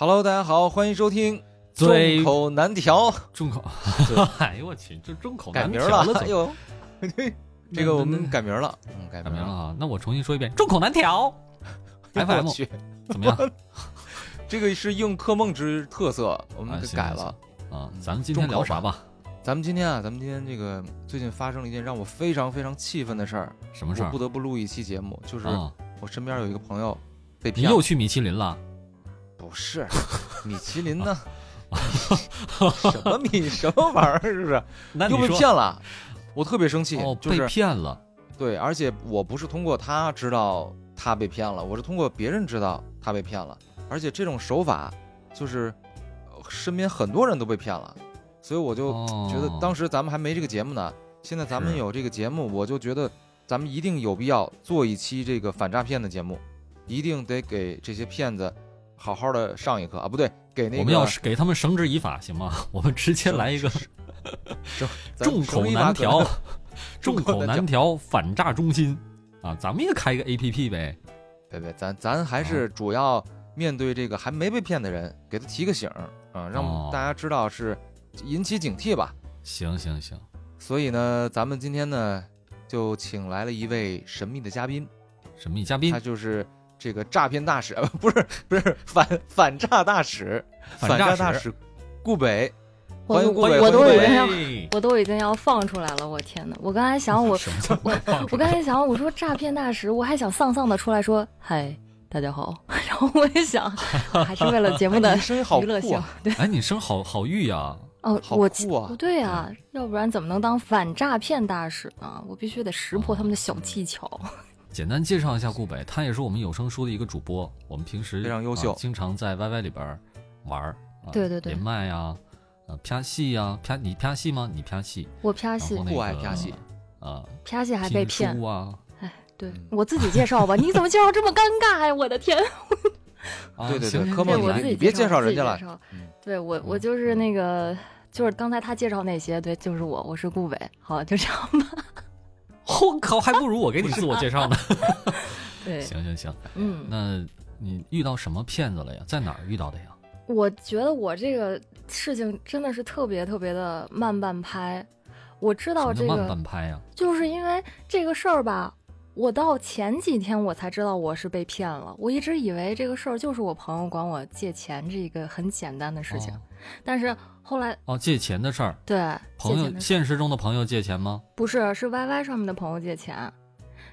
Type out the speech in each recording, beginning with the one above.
Hello，大家好，欢迎收听众口难调，众口，哎呦我去，这众口改名了，了，哎呦，这个我们改名了，嗯，改名改名了。啊！那我重新说一遍，众口难调。FM 我去，怎么样这个是应柯梦之特色，我们改了。啊？咱们今天聊啥吧？咱们今天啊，咱们今天这个最近发生了一件让我非常非常气愤的事儿，什么事儿我不？得不录一期节目，就是啊，我身边有一个朋友被骗了，你又去米其林了？不是 米其林呢？什么米什么玩意儿？是不是？又被骗了，我特别生气，哦，被就是骗了。对，而且我不是通过他知道他被骗了，我是通过别人知道他被骗了，而且这种手法就是呃身边很多人都被骗了，所以我就觉得哦当时咱们还没这个节目呢，现在咱们有这个节目，我就觉得咱们一定有必要做一期这个反诈骗的节目，一定得给这些骗子好好的上一课啊，不对，给那个我们要是给他们绳之以法，行吗？我们直接来一个 众口难调，众口难调反诈中心啊！咱们也开一个 APP 呗。别别，咱咱还是主要面对这个还没被骗的人，给他提个醒儿啊，让哦大家知道是引起警惕吧。行行行，所以呢，咱们今天呢就请来了一位神秘的嘉宾，神秘嘉宾他，就是这个诈骗大使，呃 不是不是反反诈大使，反诈大使顾北，我欢迎顾北，我我都欢迎顾北以为要我都已经要放出来了，我天哪！我刚才想我 什么叫放我刚才想我说诈骗大使，我还想丧丧的出来说嗨大家好，然后我也想还是为了节目的声音好娱乐性对哎，你声好好玉呀！哦，好我酷啊不对啊，要不然怎么能当反诈骗大使呢？我必须得识破他们的小技巧。简单介绍一下顾北，他也是我们有声书的一个主播，我们平时非常优秀啊经常在 YY 里边玩儿，啊对对对连麦呀，呃，啪戏呀，啪你啪戏吗？你啪戏，我啪戏酷爱个啪戏啊，啪戏还被骗啊，对嗯我自己介绍吧，你怎么介绍这么尴尬呀？我的天！啊对对对科梦对我行来自己介你别介绍人家了对我，我就是那个，就是刚才他介绍那些，对，就是我，我是顾北。好，就这样吧。我 靠，还不如我给你自我介绍呢。对，行行行，嗯，那你遇到什么骗子了呀？在哪儿遇到的呀？我觉得我这个事情真的是特别特别的慢半拍。我知道这个慢，半拍呀？就是因为这个事儿吧，我到前几天我才知道我是被骗了。我一直以为这个事儿就是我朋友管我借钱这个很简单的事情，但是后来哦，借钱的事儿，对朋友现实中的朋友借钱吗？不是是 YY 上面的朋友借钱，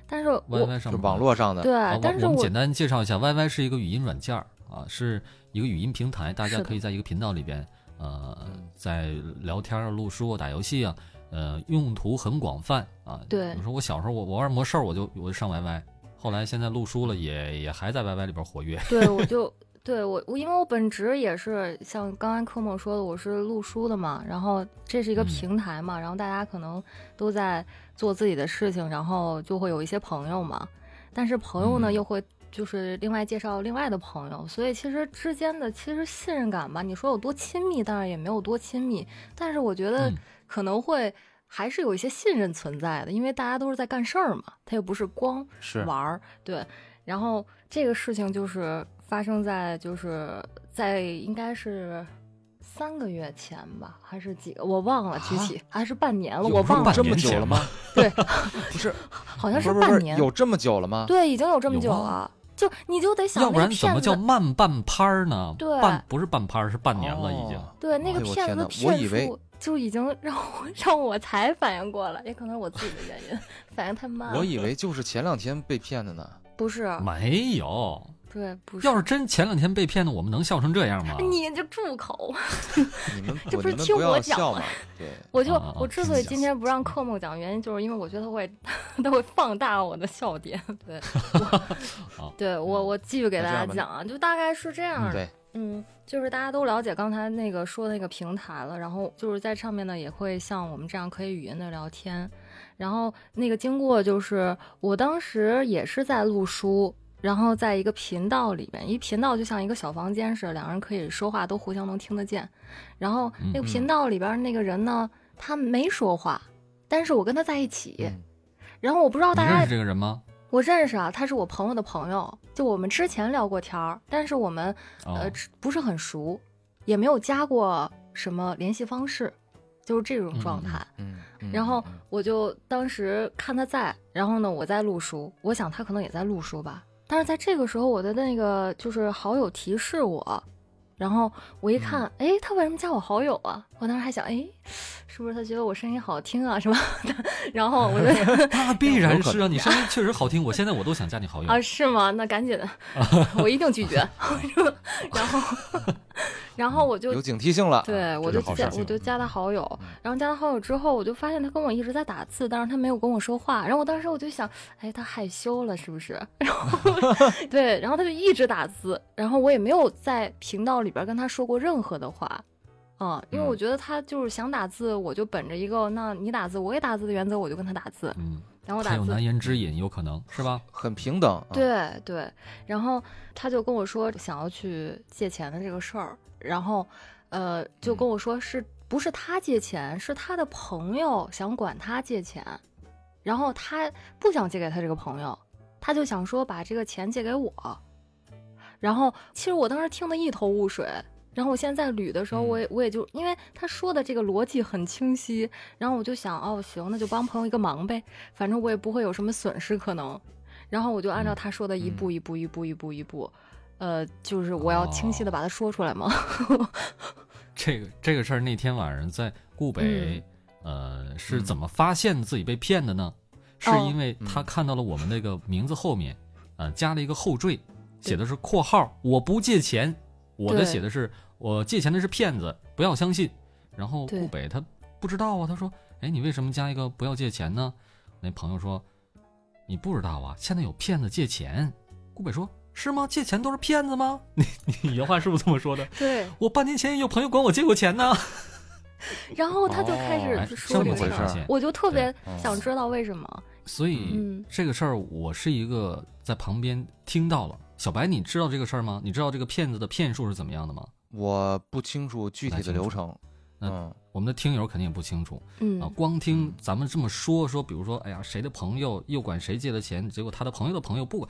但是我？YY 上面网络上的，对，啊，但是我我我们简单介绍一下，YY 是一个语音软件儿啊，是一个语音平台，大家可以在一个频道里边，呃嗯，在聊天啊、录书啊、打游戏啊，呃，用途很广泛啊。对。比如说我小时候我我玩魔兽，我就我就上 YY，后来现在录书了，也也还在 YY 里边活跃。对，我就对我我因为我本职也是像刚刚科莫说的，我是录书的嘛，然后这是一个嗯平台嘛，然后大家可能都在做自己的事情，然后就会有一些朋友嘛，但是朋友呢、嗯又会就是另外介绍另外的朋友，所以其实之间的其实信任感吧，你说有多亲密，当然也没有多亲密，但是我觉得嗯可能会。还是有一些信任存在的，因为大家都是在干事儿嘛，他又不是光是玩儿，对。然后这个事情就是发生在就是在应该是三个月前吧，还是几个我忘了具体，还是半年了，我忘了半，这么久了吗？对，不是，好像是半年，有这么久了吗？对，已经有这么久了，就你就得想要不然怎么叫，慢半拍儿呢？对半不是半拍儿，是半年了已经。哦对那个骗子我骗以为术就已经让我 让我才反应过来，也可能是我自己的原因，反应太慢了。我以为就是前两天被骗的呢。不是，没有，对，不是，要是真前两天被骗的，我们能笑成这样吗？你就住口。你们 这不是听我讲吗？对，我就我之所以今天不让科梦讲，原因就是因为我觉得他会他会放大我的笑点。对，好对我我继续给大家讲啊，就大概是这样的。对，嗯，就是大家都了解刚才那个说那个平台了，然后就是在上面呢也会像我们这样可以语音的聊天，然后那个经过就是我当时也是在录书。然后在一个频道里面，一频道就像一个小房间似的，两人可以说话，都互相能听得见。然后那个频道里边那个人呢，他没说话，但是我跟他在一起。嗯然后我不知道大家认识这个人吗？我认识啊，他是我朋友的朋友，就我们之前聊过天儿，但是我们哦呃不是很熟，也没有加过什么联系方式，就是这种状态。嗯，嗯然后嗯我就当时看他在，然后呢我在录书，我想他可能也在录书吧。但是在这个时候，我的那个就是好友提示我，然后我一看，哎、他为什么加我好友啊？我当时还想，哎，是不是他觉得我声音好听啊什么的？然后我就 那必然是啊，你声音确实好听，我现在我都想加你好友。啊，是吗？那赶紧，我一定拒绝。然后，然后我就有警惕性了，对，啊我就加我就加他好友嗯，然后加他好友之后，我就发现他跟我一直在打字，但是他没有跟我说话。然后我当时我就想，哎，他害羞了是不是？然后 对，然后他就一直打字，然后我也没有在频道里边跟他说过任何的话。嗯，因为我嗯觉得他就是想打字，我就本着一个那你打字我也打字的原则，我就跟他打字，嗯，然后我打字还有难言之隐，有可能是吧？很平等。啊，对对，然后他就跟我说想要去借钱的这个事儿，然后呃就跟我说是不是他借钱，是他的朋友想管他借钱，然后他不想借给他这个朋友，他就想说把这个钱借给我，然后其实我当时听得一头雾水。然后我现在在捋的时候，我也我也就因为他说的这个逻辑很清晰，然后我就想，哦，行，那就帮朋友一个忙呗，反正我也不会有什么损失可能。然后我就按照嗯他说的一嗯步一步一步一步一步，呃，就是我要清晰的把它说出来嘛。这个这个事儿那天晚上在顾北，嗯呃，是怎么发现自己被骗的呢？是哦因为他看到了我们那个名字后面，呃，加了一个后缀，写的是括号“我不借钱”，我的写的是“我借钱的是骗子，不要相信”。然后顾北他不知道啊，他说：“哎，你为什么加一个不要借钱呢？”那朋友说：“你不知道啊，现在有骗子借钱。”顾北说：“是吗？借钱都是骗子吗？你 你原话是不是这么说的？对，我半年前也有朋友管我借过钱呢。然后他就开始说这么个事儿，回事儿我就特别想知道为什么。所以、嗯这个事儿，我是一个在旁边听到了。小白，你知道这个事儿吗？你知道这个骗子的骗术是怎么样的吗？我不清楚具体的流程。那嗯我们的听友肯定也不清楚嗯啊。光听咱们这么说说，比如说，哎呀，谁的朋友又管谁借的钱，结果他的朋友的朋友不管，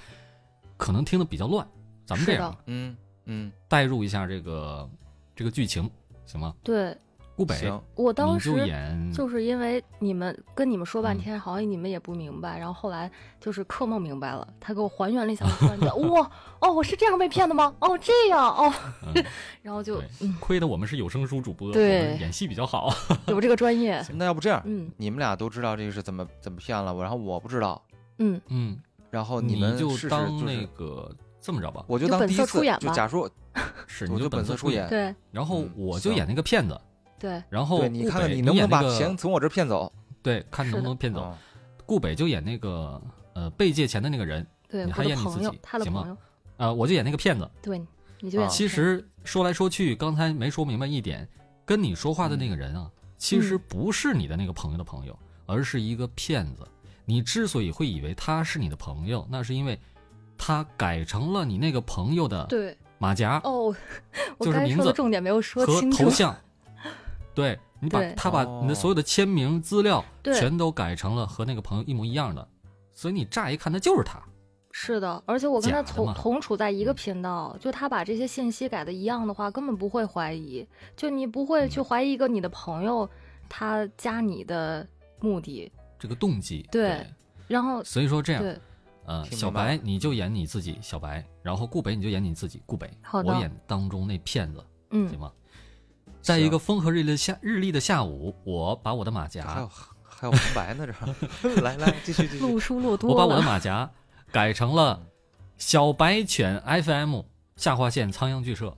可能听得比较乱。咱们这样嗯嗯，代入一下这个这个剧情，行吗？对。顾北，行，我当你就时演就是因为你们跟你们说半嗯。天，好像你们也不明白，然后后来就是柯梦明白了，他给我还原了一下，我突然觉得哇哦，我是这样被骗的吗？哦，这样哦，嗯。然后就嗯。亏得我们是有声书主播，对。演戏比较好。有这个专业，那要不这样，嗯。你们俩都知道这个是怎么怎么骗了我，然后我不知道，嗯。嗯，然后你们试试当那就是，个这么着吧，我就当第一次出演，吧就假说是你就本，色出演，对然后我就演那个骗子，对然后你看看你能不能把钱从我这骗走。对，看能不能骗走。啊顾北就演那个呃被借钱的那个人，对，你还演你自己，朋友他的行吗朋友，呃，我就演那个骗子。对，你就其实说来说去，刚才没说明白一点，跟你说话的那个人啊，其实不是你的那个朋友的朋友，而是一个骗子。你之所以会以为他是你的朋友，那是因为他改成了你那个朋友的对马甲哦，我就是名字重点没有说和头像。对你把他把你的所有的签名资料全都改成了和那个朋友一模一样的，所以你乍一看他就是他。是的，而且我跟他同同处在一个嗯频道，就他把这些信息改的一样的话，根本不会怀疑，就你不会嗯去怀疑一个你的朋友他加你的目的，这个动机。对然后所以说这样，对呃，小白你就演你自己小白，然后顾北你就演你自己顾北，好我演当中那骗子，嗯行嗯吗？在一个风和日丽的下日丽的下午，我把我的马甲还有，还有红白呢，这 来来继续继续录。书录多我把我的，马甲改成了小白犬 FM 下划线仓央剧社，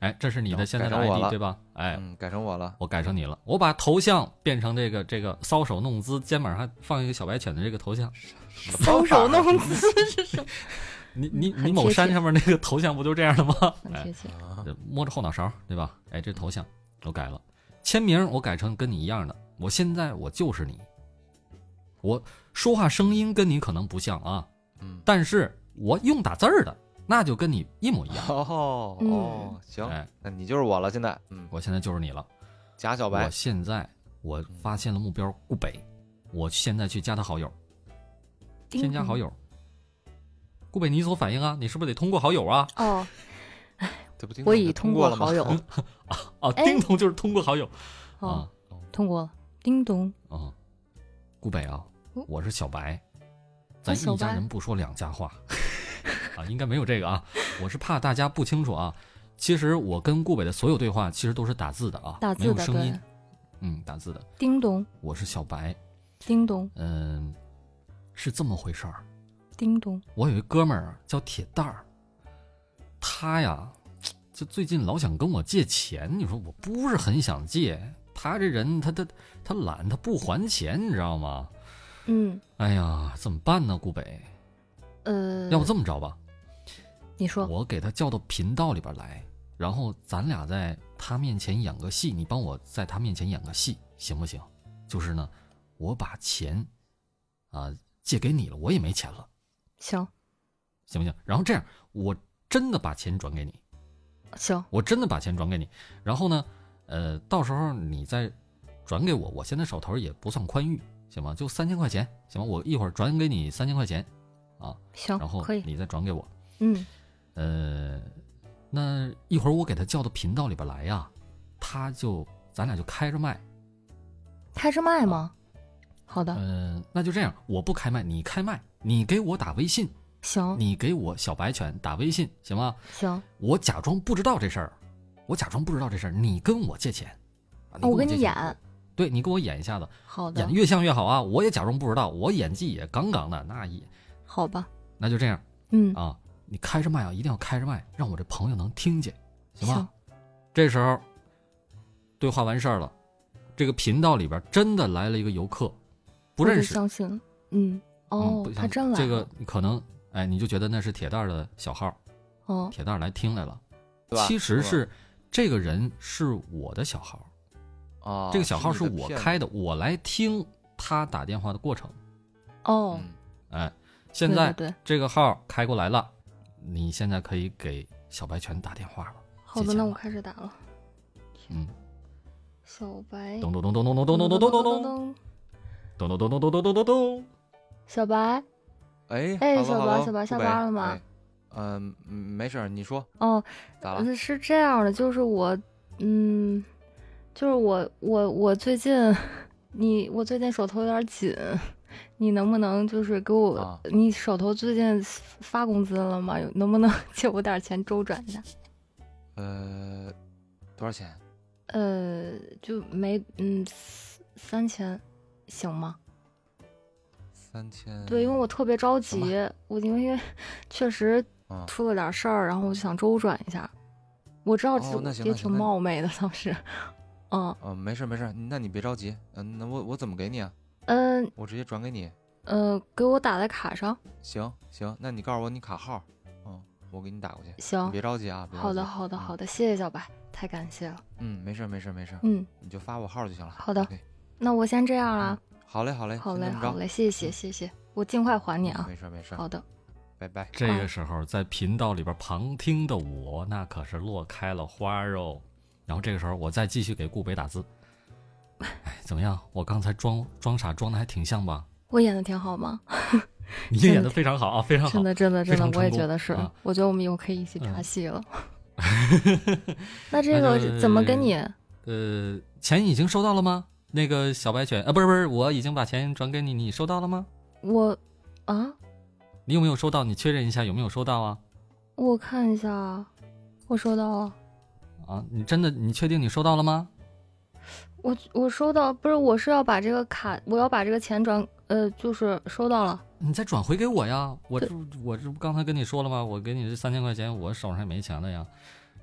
哎，这是你的哦现在的 ID 对吧？哎，嗯，改成我了。我改成你了，我把头像变成这个这个搔首弄姿，肩膀上放一个小白犬的这个头像。搔首弄姿是什么？你你你某山上面那个头像不就这样的吗？哎很贴，切，啊这摸着后脑勺，对吧？哎，这头像我改了，签名我改成跟你一样的。我现在我就是你，我说话声音跟你可能不像啊，嗯，但是我用打字儿的，那就跟你一模一样。哦嗯。哦，行，哎，那你就是我了。现在，嗯，我现在就是你了。我贾小白，我现在我发现了目标顾北，我现在去加他好友，添加好友，顾北，你所反应啊？你是不是得通过好友啊？哦，这不叮我已通过好？友，啊，哎。叮咚就是通过好友。哦啊，通过了，叮咚，啊，顾北啊哦，我是小白，咱一家人不说两家话啊，应该没有这个啊，我是怕大家不清楚啊。其实我跟顾北的所有对话其实都是打字的啊，没打字的对有声音，，嗯，打字的。叮咚，我是小白，叮咚，嗯，是这么回事儿。叮咚，我有一哥们儿叫铁蛋儿，他呀，就最近老想跟我借钱。你说我不是很想借，他这人他他他懒，他不还钱，你知道吗？嗯，哎呀，怎么办呢？顾北，呃，要不这么着吧，你说，我给他叫到频道里边来，然后咱俩在他面前演个戏，你帮我在他面前演个戏，行不行？就是呢，我把钱啊、借给你了，我也没钱了。行行不行？然后这样，我真的把钱转给你，行，我真的把钱转给你。然后呢，呃，到时候你再转给我，我现在手头也不算宽裕，行吗？就三千块钱，行吗？我一会儿转给你三千块钱，啊行然后，可以，你再转给我。嗯，呃，那一会儿我给他叫到频道里边来呀，他就咱俩就开着麦，开着麦吗？好的，呃，那就这样，我不开麦，你开麦，你给我打微信，行。你给我小白犬打微信，行吗？行，我假装不知道这事儿，我假装不知道这事儿，你跟我借钱，我跟你演，对你给我演一下子，好的。演，越像越好啊！我也假装不知道，我演技也杠杠的，那也好吧，那就这样。嗯，啊！你开着麦啊，一定要开着麦，让我这朋友能听见，行吗？行这时候对话完事儿了，这个频道里边真的来了一个游客，不认识，相信，嗯，嗯哦不，他真来这个，你可能哎，你就觉得那是铁蛋儿的小号，哦，铁蛋儿来听来了，对其实是这个人是我的小号。啊，这个小号是我开的，我来听他打电话的过程。哦，嗯哎，现在对对对这个号开过来了，你现在可以给小白犬打电话了。好的，那我开始打了，嗯，小白，咚咚咚咚咚咚咚咚咚咚咚咚咚，咚咚咚咚咚咚咚咚咚。小白，哎哎小白小白下班了吗哎嗯，嗯没事儿，你说哦，咋了？呃是这样的，就是我，嗯，就是我我我最近，你我最近手头有点紧，你能不能就是给我，啊你手头最近发工资了吗？有能不能 借我点钱周转一下？呃，多少钱？呃，就没嗯三三千，行吗？三千。对，因为我特别着急，我因为因为确实嗯出了点事儿，然后我就想周转一下。我知道哦也挺冒昧的，当时，嗯嗯，没事没事，那你别着急，嗯，那我我怎么给你啊？嗯我直接转给你。呃，给我打在卡上，行行，那你告诉我你卡号，嗯，我给你打过去。行你。别着急啊。别着好的，好的，嗯好的，谢谢小白，太感谢了。嗯，没事儿没事儿没事儿，嗯，你就发我号就行了。好的那我先这样啦。好嘞好嘞，好嘞，好嘞，谢谢，嗯谢谢，我尽快还你啊。没事儿没事儿，好的，拜拜。这个时候，在频道里边旁听的我，那可是落开了花儿哦。然后这个时候，我再继续给顾北打字。哎，怎么样？我刚才装装傻装的还挺像吧？我演的挺好吗？你也演的非常好啊，非常好真。的，真的，真的，我也觉得是啊。我觉得我们以后可以一起嗯查戏了。那这个 怎么跟你？呃，钱已经收到了吗？那个小白犬啊，不是不是，我已经把钱转给你，你收到了吗？我啊，你有没有收到？你确认一下有没有收到啊？我看一下啊，我收到了。啊，你真的你确定你收到了吗？我我收到，不是，我是要把这个卡，我要把这个钱转，呃，就是收到了。你再转回给我呀！我这我这不刚才跟你说了吗？我给你这三千块钱，我手上也没钱了呀，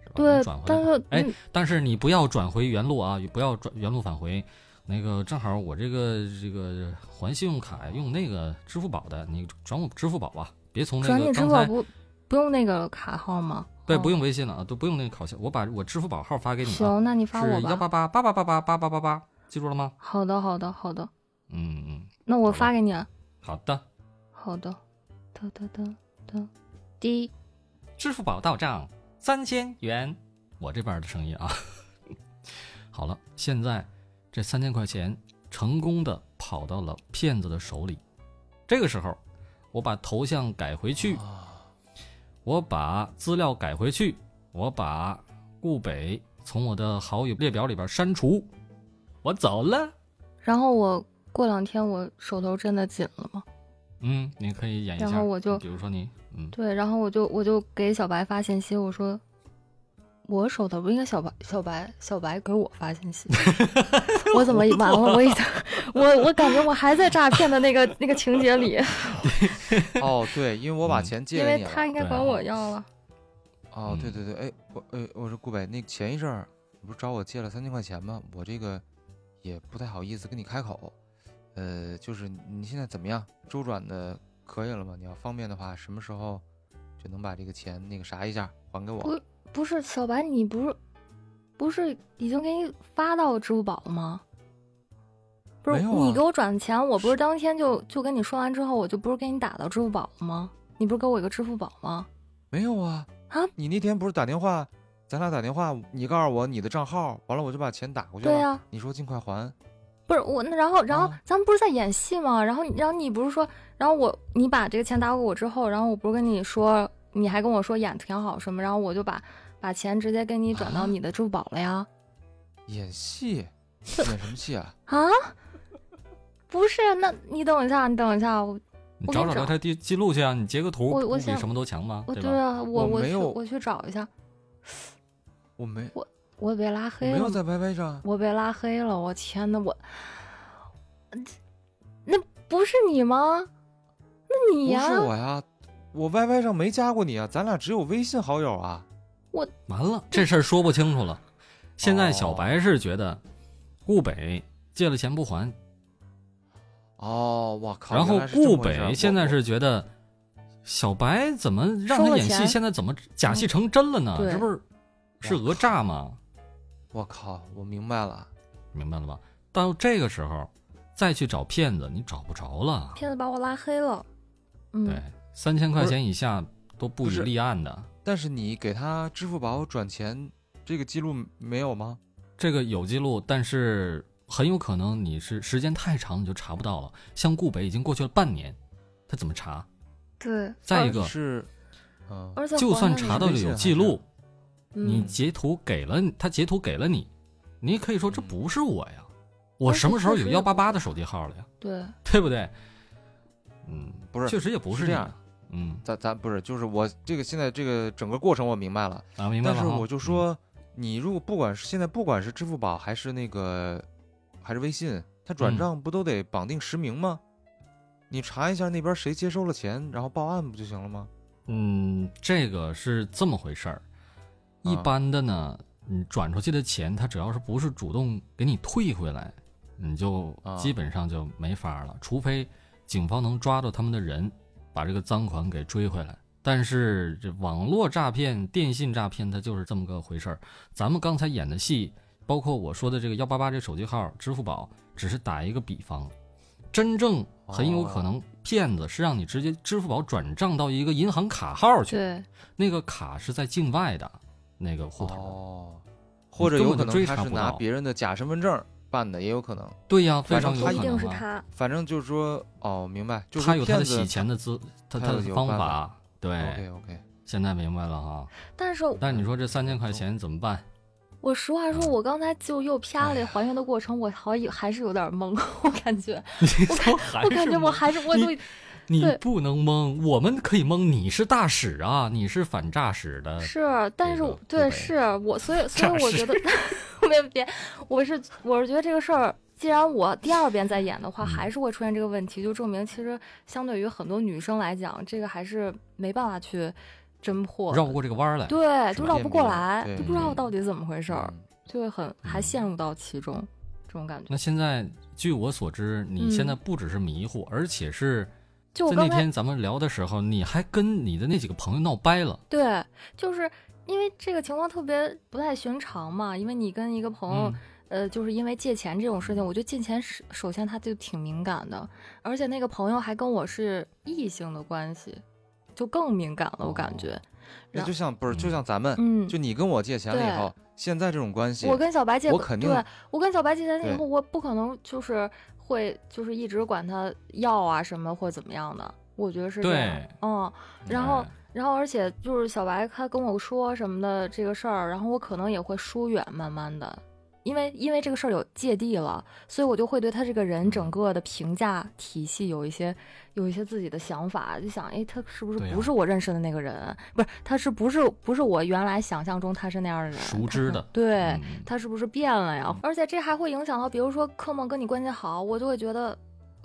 是吧？对转，回但来。是哎嗯但是你不要转回原路啊，不要转原路返回。那个正好我这个这个还信用卡用那个支付宝的，你转我支付宝吧，别从那转你支个刚才付宝不不用那个卡号吗？对，哦不用微信了啊，都不用那个考校，我把我支付宝号发给你啊，行，那你发我是幺吧。八八八八八八八八八八，记住了吗？好的，好的，好的。嗯嗯，那我发给你啊。好的，好的，哒哒哒哒，滴，支付宝到账三千元，我这边的声音啊。好了，现在这三千块钱成功的跑到了骗子的手里。这个时候，我把头像改回去，啊我把资料改回去，我把顾北从我的好友列表里边删除，我走了。然后我过两天我手头真的紧了嘛，嗯，你可以演一下。然后我就比如说你，嗯，对，然后我就我就给小白发信息，我说我手头不应该小白小白小白给我发信息，我怎么完了？我已经 我我感觉我还在诈骗的那个那个情节里，哦，对，因为我把嗯钱借因给你了。为他应该管我要了。哦，对嗯对对，哎，我哎，我说顾北，那前一阵儿你不是找我借了三千块钱吗？我这个也不太好意思跟你开口，呃，就是你现在怎么样？周转的可以了吗？你要方便的话，什么时候就能把这个钱那个啥一下还给我？不不是小白，你不是不是已经给你发到支付宝了吗？不是、啊你给我转钱，我不是当天就就跟你说完之后，我就不是给你打到支付宝了吗？你不是给我一个支付宝吗？没有啊，啊，你那天不是打电话，咱俩打电话，你告诉我你的账号，完了我就把钱打过去了。对呀、你说尽快还。不是我，那然后然后啊咱们不是在演戏吗？然后然后你不是说，然后我你把这个钱打给我之后，然后我不是跟你说，你还跟我说演挺好什么，然后我就把把钱直接给你转到啊你的支付宝了呀。演戏，演什么戏啊？啊？不是，那你等一下，你等一下，我你找找找聊天记记录去啊，你截个图，我我比什么都强吗？我对啊，我我去我没有我去找一下，我没，我我被拉黑了，没有在 YY 上。我被拉黑了，我天呐，我那不是你吗？那你不呀、是我呀，我 YY 上没加过你啊，咱俩只有微信好友啊。完了，这事儿说不清楚了。现在小白是觉得顾北借了钱不还，哦，我靠！然后顾北现在，是觉得小白怎么让他演戏，现在怎么假戏成真了呢？对这不是是讹诈吗？我我靠，我明白了。明白了吧？到这个时候再去找骗子，你找不着了。骗子把我拉黑了，嗯，对，三千块钱以下都不予立案的。但是你给他支付宝转钱，这个记录没有吗？这个有记录，但是很有可能你是时间太长，你就查不到了。像顾北已经过去了半年，他怎么查？对。再一个，是，嗯，而且就算查到了有记录，你嗯截图给了他，截图给了你，你可以说这嗯不是我呀，我什么时候有幺八八的手机号了呀？对，对不对？嗯，不是确实也不是这样。嗯，咱咱不是，就是我这个现在这个整个过程我明白了，啊，明白了。但是我就说，你如果不管是现在不管是支付宝还是那个还是微信，它转嗯账不都得绑定实名吗？你查一下那边谁接收了钱，然后报案不就行了吗？嗯，这个是这么回事儿。一啊般的呢，你转出去的钱，他只要是不是主动给你退回来，你就啊基本上就没法了，除非警方能抓到他们的人，把这个赃款给追回来。但是这网络诈骗、电信诈骗，它就是这么个回事儿。咱们刚才演的戏，包括我说的这个幺八八这手机号、支付宝，只是打一个比方，真正很有可能骗子是让你直接支付宝转账到一个银行卡号去，对，那个卡是在境外的那个户头。哦，或者有可能他是拿别人的假身份证办的，也有可能。对呀，非常有可一定能啊。是他。反正就是说，哦，明白，就是他有他的洗钱的资，他他他的方法法。对 OK，OK，现在明白了哈。但是但你说这三千块钱怎么办？我实话说，嗯我刚才就又啪了还原的过程，我好有还是有点懵，我感觉，我感我感觉我还是我都你不能蒙，我们可以蒙。你是大使啊，你是反诈使的。是，但是对对是我，所以 所以我觉得别 别，我是我是觉得这个事儿，既然我第二遍再演的话，嗯还是会出现这个问题，就证明其实相对于很多女生来讲，这个还是没办法去侦破，绕不过这个弯儿来。对，就绕不过来，对就不知道嗯到底怎么回事儿，嗯就会很还嗯陷入到其中，这种感觉。那现在据我所知，你嗯现在不只是迷糊，而且是在那就我刚才天咱们聊的时候，你还跟你的那几个朋友闹掰了。对，就是因为这个情况特别不太寻常嘛，因为你跟一个朋友。嗯呃，就是因为借钱这种事情，我觉得借钱是首先他就挺敏感的，而且那个朋友还跟我是异性的关系，就更敏感了，我感觉。然那就像不是，就像咱们，嗯，就你跟我借钱了以后，现在这种关系，我跟小白借过，我肯定对我跟小白借钱以后，我不可能就是会就是一直管他要啊什么或怎么样的，我觉得是这样。嗯，然后哎然后而且就是小白他跟我说什么的这个事儿，然后我可能也会疏远，慢慢的，因为因为这个事儿有芥蒂了，所以我就会对他这个人整个的评价体系有一些有一些自己的想法，就想，哎，他是不是不是我认识的那个人？不是，他是不是不是我原来想象中他是那样的人？熟知的 对。嗯他是不是变了呀？而且这还会影响到，比如说柯梦跟你关系好，我就会觉得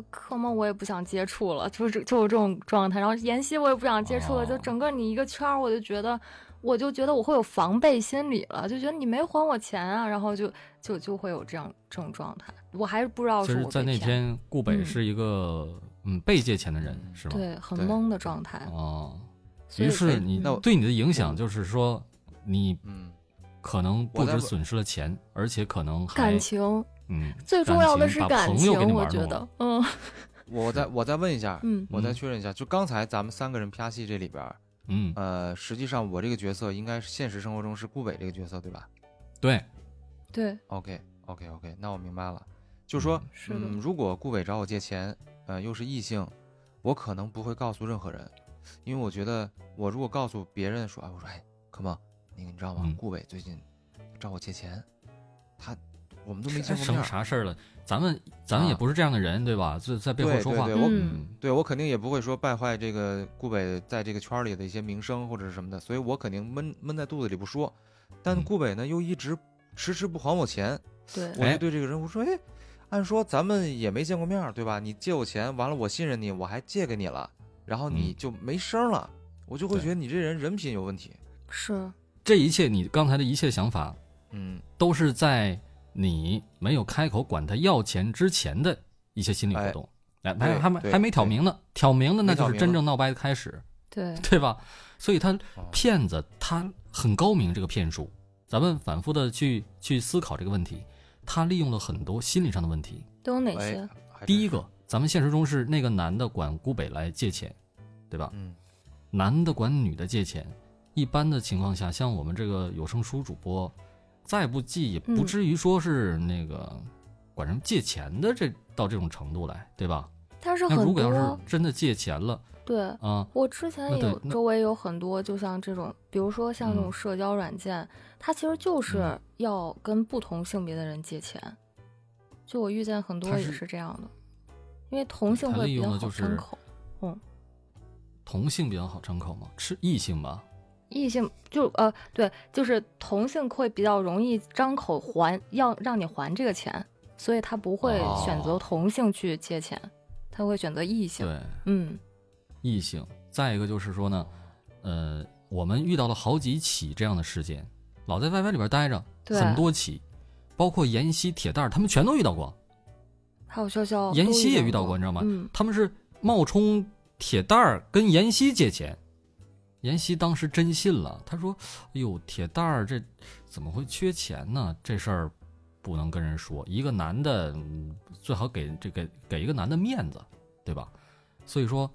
柯梦我也不想接触了，就是就是这种状态。然后妍希我也不想接触了，就哦整个你一个圈儿，我就觉得，我就觉得我会有防备心理了，就觉得你没还我钱啊，然后就就就会有这样这种状态。我还是不知道就是是在那天，顾北嗯是一个嗯被借钱的人，嗯是吗？对很懵的状态，哦，于是你那我对你的影响就是说，你嗯，可能不止损失了钱，而且可能还感情嗯，最重要的是把感朋友给情，你我觉得玩弄了，嗯 我再我再问一下，嗯我再嗯确认一下，就刚才咱们三个人啪戏这里边儿，嗯，呃，实际上我这个角色应该是现实生活中是顾北这个角色，对吧对，对，？OK OK OK，那我明白了，就是说，是嗯，如果顾北找我借钱，呃，又是异性，我可能不会告诉任何人，因为我觉得我如果告诉别人说，哎，我说，哎，可梦，那个你知道吗？嗯顾北最近找我借钱，他我们都没见过面儿，啥事儿了？咱们咱们也啊不是这样的人，对吧？在在背后说话，对对对，我嗯对我肯定也不会说败坏这个顾北在这个圈里的一些名声或者是什么的，所以我肯定闷闷在肚子里不说。但嗯顾北呢又一直迟迟不还我钱，对，我就对这个人我说，哎，按说咱们也没见过面儿，对吧？你借我钱，完了我信任你，我还借给你了，然后你嗯就没声儿了，我就会觉得你这人人品有问题。是这一切你刚才的一切想法，嗯，都是在你没有开口管他要钱之前的一些心理活哎动。哎，对对还还没还没挑明呢，挑明的那就是真正闹掰的开始，对，对吧？所以他哦骗子他很高明，这个骗术，咱们反复的去去思考这个问题，他利用了很多心理上的问题。都有哪哎些？，第一个，咱们现实中是那个男的管顾北来借钱，对吧？嗯男的管女的借钱，一般的情况下，像我们这个有声书主播，再不济也不嗯至于说是那个管人借钱的这到这种程度来，对吧？但是很那如果要是真的借钱了对。啊，我之前有周围有很多，就像这种，比如说像这种嗯社交软件，它其实就是嗯要跟不同性别的人借钱。就我遇见很多也是是这样的，因为同性会比较好张口，嗯同性比较好张口吗，是异性吧？异性就呃对，就是同性会比较容易张口还要让你还这个钱，所以他不会选择哦同性去借钱，他会选择异性。对，嗯，异性。再一个就是说呢，呃，我们遇到了好几起这样的事件，老在 YY 里边待着，对很多起，包括妍希、铁蛋儿，他们全都遇到过。还有潇潇，妍都希也遇到过，你知道吗？嗯，他们是冒充铁蛋儿跟妍希借钱，妍希当时真信了，他说：“哎呦，铁蛋儿这怎么会缺钱呢？这事儿不能跟人说，一个男的嗯最好给这个给一个男的面子，对吧？所以说，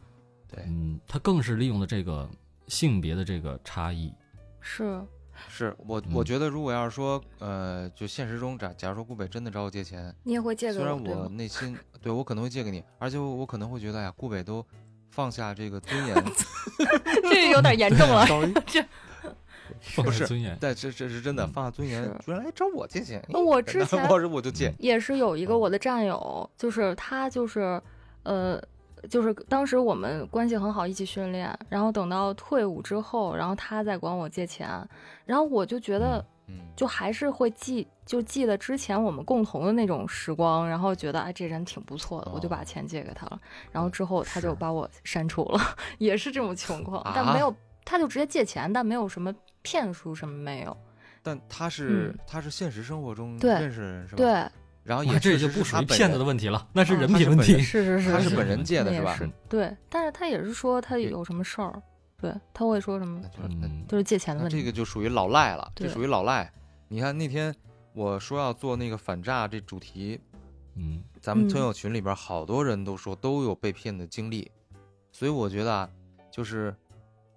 对。嗯，他更是利用了这个性别的这个差异，是，是我我嗯觉得如果要是说，呃，就现实中假假如说顾北真的找我借钱，你也会借给我虽然我？内心对我可能会借给你，而且我我可能会觉得，哎呀，顾北都放下这个尊严，这有点严重了，这放不是下尊严。但这这是真的嗯放下尊严是，居然来找我借钱。那我之前我我就借，也是有嗯一个我的战友，就是他就是，呃，就是当时我们关系很好，一起训练，然后等到退伍之后，然后他再管我借钱，然后我就觉得，嗯，就还是会记，就记得之前我们共同的那种时光，然后觉得哎这人挺不错的，我就把哦钱借给他了，然后之后他就。把我删除了，也是这种情况，但啊没有，他就直接借钱，但没有什么骗术什么没有，但他是嗯。他是现实生活中对认识的人是吧？，对，然后也这也就不属于骗子的问题了，那是嗯人品问题是。是是是，他是是本人借的是吧对，但是他也是说他有什么事儿，对他会说什么那，就是借钱的问题。这个就属于老赖了，这属于老赖。你看那天我说要做那个反诈这主题，嗯，咱们嗯村友群里边好多人都说都有被骗的经历，所以我觉得啊，就是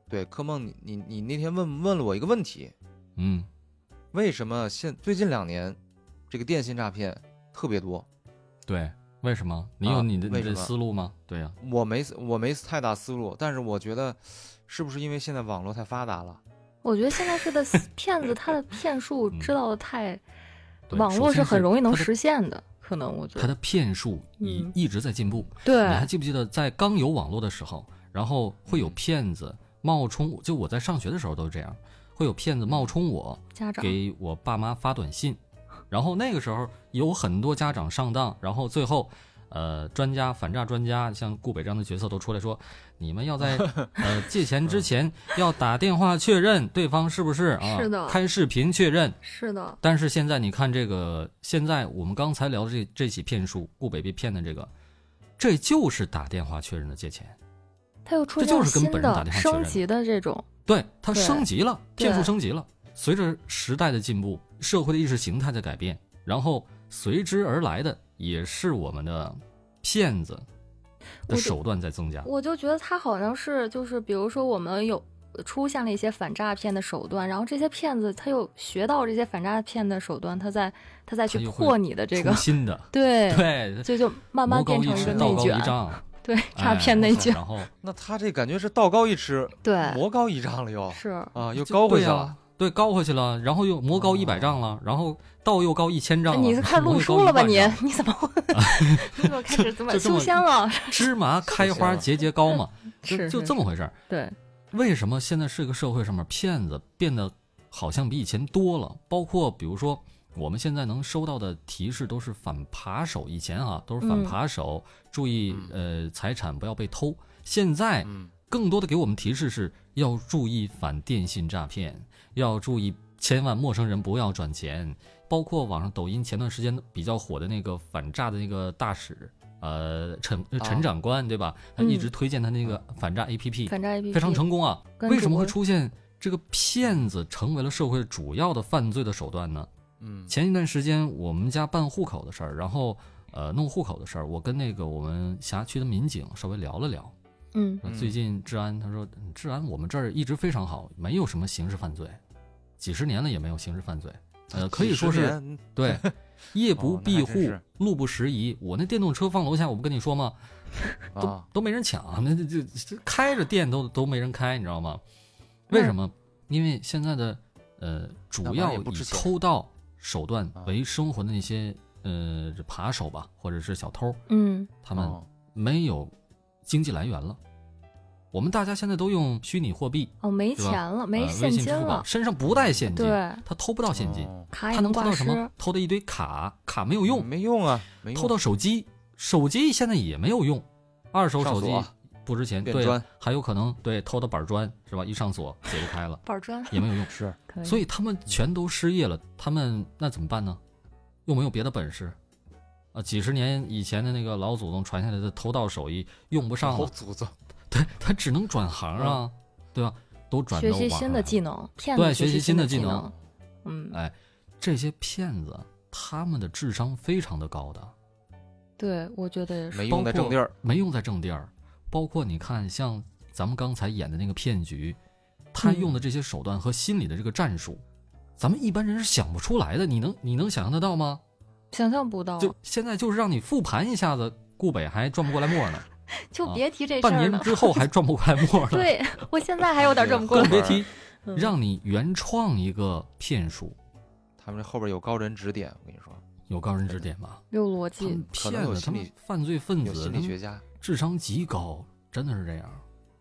对柯梦，你你你那天问问了我一个问题，嗯，为什么现最近两年这个电信诈骗特别多？对，为什么？你有啊你的、你的思路吗？对呀、我没我没太大思路，但是我觉得，是不是因为现在网络太发达了？我觉得现在是个骗子，他的骗术嗯知道的太，对网络是很容易能实现的，可能我觉得他的骗术一嗯一直在进步。对你还记不记得在刚有网络的时候，然后会有嗯骗子冒充，就我在上学的时候都是这样，会有骗子冒充我家长给我爸妈发短信，然后那个时候有很多家长上当，然后最后。呃，专家反诈专家像顾北这样的角色都出来说，你们要在 呃借钱之前要打电话确认对方是不是啊，是的。开视频确认，是的，但是现在你看这个，现在我们刚才聊的这这起骗术，顾北被骗的这个，这就是打电话确认的借钱，他又出这现了新就是跟本人打的电话确认升级的这种，对它升级了，骗术升级了。随着时代的进步，社会的意识形态在改变，然后随之而来的也是我们的骗子的手段在增加。我就觉得他好像是就是，比如说我们有出现了一些反诈骗的手段，然后这些骗子他又学到这些反诈骗的手段，他再他再去破你的这个，新的，对，对，所以就慢慢变成一个内卷，对，诈哎骗内卷，然后那他这感觉是道高一尺，对，魔高一丈了又。是，啊，又高回去了对高回去了，然后又魔高一百丈了，然后道又高一千丈了。你是看魔又高录书了吧你？你怎么会？你怎么开始怎么就这么修仙了？芝麻 开花节节高嘛，就是就这么回事儿。对，为什么现在这个社会上面骗子变得好像比以前多了？包括比如说我们现在能收到的提示都是反扒手，以前啊都是反嗯扒手，注意呃财产不要被偷。现在嗯，更多的给我们提示是要注意反电信诈骗，要注意千万陌生人不要转钱。包括网上抖音前段时间比较火的那个反诈的那个大使，呃，陈陈啊长官对吧？他嗯一直推荐他那个反诈 APP，、反诈 APP 非常成功啊。为什么会出现这个骗子成为了社会主要的犯罪的手段呢？嗯前一段时间我们家办户口的事儿，然后呃弄户口的事儿，我跟那个我们辖区的民警稍微聊了聊。嗯嗯最近治安，他说嗯治安我们这儿一直非常好，没有什么刑事犯罪，几十年了也没有刑事犯罪。呃，可以说是对，夜不闭户路不拾遗。我那电动车放楼下，我不跟你说吗？都啊，都没人抢，那这这这开着店都都没人开，你知道吗？为什么？因为现在的呃，主要以偷盗手段啊为生活的那些呃这扒手吧，或者是小偷，嗯他们哦没有经济来源了。我们大家现在都用虚拟货币，哦，没钱了，没呃、现微信、支金付宝，了，身上不带现金，对，他偷不到现金，哦卡也他能偷到什么？，偷的一堆卡，卡没有用，没用啊，没用。偷到手机，手机现在也没有用，二手手机不值钱，对还有可能对偷的板砖是吧？一上锁解不开了，板砖也没有用，是，所以他们全都失业了，他们那怎么办呢？又没有别的本事，啊，几十年以前的那个老祖宗传下来的偷盗手艺用不上了，老祖宗，对他只能转行啊，对吧？都转到学习新的技能，骗子对学习新的的技能能，嗯，哎，这些骗子他们的智商非常的高的，对，我觉得也是，没用在正地儿。没用在正地儿。包括你看，像咱们刚才演的那个骗局，他嗯用的这些手段和心理的这个战术，咱们一般人是想不出来的。你能你能想象得到吗？想象不到，就现在就是让你复盘一下子，顾北还转不过来墨呢，啊 就别提这事半儿了。年之后还转不过来沫呢。对我现在还有点转不过来，更别提嗯让你原创一个骗术，他们这后边有高人指点，我跟你说，有高人指点吗？有逻他们辑。骗子，他们有心理犯罪分子，心理学家。智商极高，真的是这样。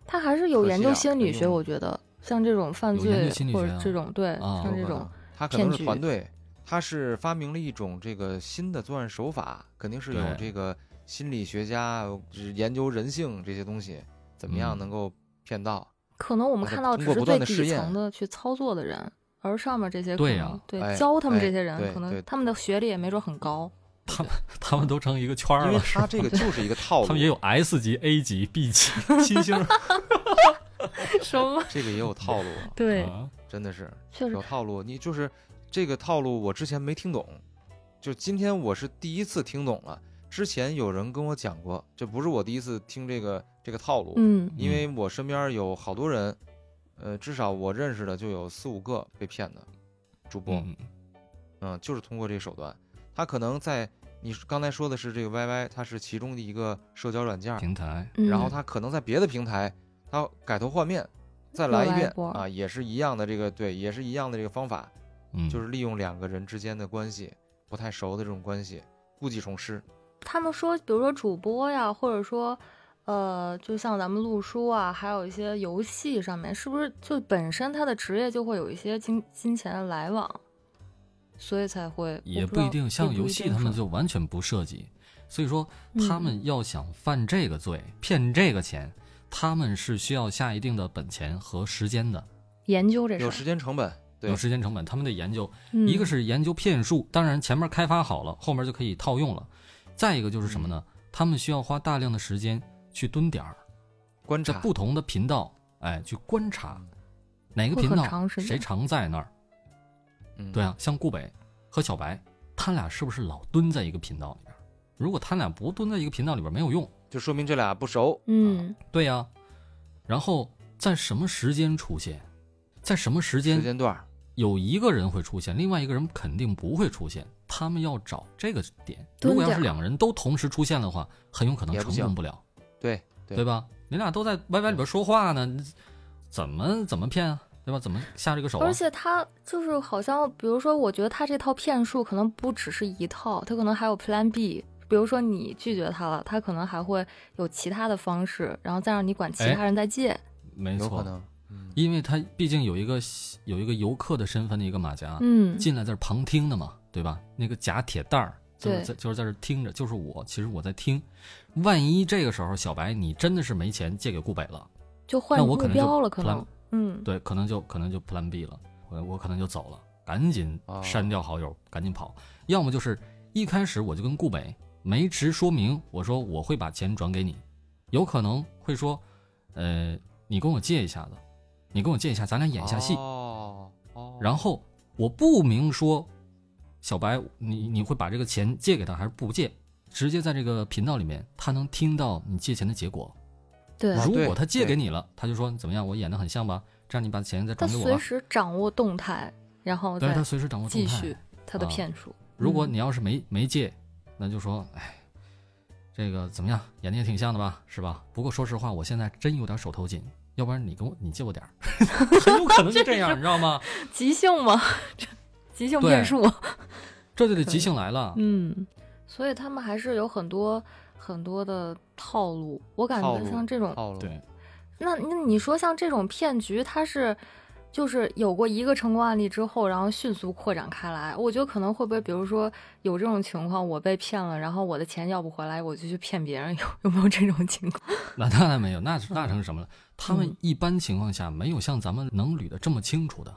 他还是有研究心理学，我觉得像这种犯罪或究心理学啊者这种对，啊像这种他可能是骗局团队，他是发明了一种这个新的作案手法，肯定是有这个心理学家研究人性这些东西，怎么样嗯能够骗到？可能我们看到只是最底层的去操作的人，而上面这些可对呀能对哎教他们哎这些人，可能他们的学历也没准很高。他们他们都成一个圈儿因为了，他这个就是一个套路，他们也有 S 级、A 级、B 级、七星儿。什么？这个也有套路，对，啊真的是确实有套路。你就是这个套路，我之前没听懂，就今天我是第一次听懂了。之前有人跟我讲过，这不是我第一次听这个这个套路，嗯因为我身边有好多人，呃，至少我认识的就有四五个被骗的主播，嗯，嗯，就是通过这个手段，他可能在你刚才说的是这个 YY，它是其中的一个社交软件，平台，嗯然后他可能在别的平台，他改头换面，再来一遍啊，也是一样的这个对，也是一样的这个方法，嗯，就是利用两个人之间的关系，不太熟的这种关系，故技重施。他们说，比如说主播呀，或者说，呃，就像咱们录书啊，还有一些游戏上面，是不是就本身他的职业就会有一些金金钱的来往，所以才会也不一定，像游戏他们就完全不涉及，所以说他嗯们要想犯这个罪，骗这个钱，他们是需要下一定的本钱和时间的，研究这事有，时间成本，对有，时间成本，他们得研究。嗯一个是研究骗术，当然前面开发好了，后面就可以套用了。再一个就是什么嗯呢？他们需要花大量的时间去蹲点儿，观察在不同的频道，哎，去观察哪个频道谁常在那儿。嗯，对啊，像顾北和小白，他俩是不是老蹲在一个频道里边？如果他俩不蹲在一个频道里边，没有用。就说明这俩不熟。嗯，对呀、然后在什么时间出现，在什么时间时间间段，有一个人会出现，另外一个人肯定不会出现。他们要找这个点。如果要是两个人都同时出现的话，很有可能成功不了，对对对吧？你俩都在 YY 里边说话呢，怎么怎么骗啊？对吧？怎么下这个手啊而？且他就是好像，比如说，我觉得他这套骗术可能不只是一套，他可能还有 Plan B。比如说你拒绝他了，他可能还会有其他的方式，然后再让你管其哎他人再借。没错。嗯，因为他毕竟有一个有一个游客的身份的一个马甲，嗯，进来在这旁听的嘛，对吧？那个假铁蛋儿就是在就是在这听着，就是我，其实我在听。万一这个时候小白你真的是没钱借给顾北了，就换目那我可能就标了，可 plan- 能。嗯，对，可能就可能就 Plan B 了，我我可能就走了，赶紧哦删掉好友，赶紧跑。要么就是一开始我就跟顾北没直说明，我说我会把钱转给你，有可能会说，呃，你跟我借一下子，你跟我借一下，咱俩演一下戏。哦哦，然后我不明说，小白，你你会把这个钱借给他还是不借？直接在这个频道里面，他能听到你借钱的结果。对，如果他借给你了，他就说怎么样，我演的很像吧？这样你把钱再转给我吧。时掌握动态，然后再对他随时掌握动态继续。他的啊骗术。嗯如果你要是没没借，那就说，哎，这个怎么样，演的也挺像的吧，是吧？不过说实话，我现在真有点手头紧，要不然你给我你借我点儿，很有可能就这样，你知道吗？即兴吗？这即兴对骗术。这就得即兴来了。嗯，所以他们还是有很多很多的套路。我感觉像这种，套路，对，那那你说像这种骗局，它是就是有过一个成功案例之后，然后迅速扩展开来。我觉得可能会不会，比如说有这种情况，我被骗了，然后我的钱要不回来，我就去骗别人，有 有没有这种情况？那当然没有，那 那成什么了？他们嗯一般情况下没有像咱们能捋的这么清楚的，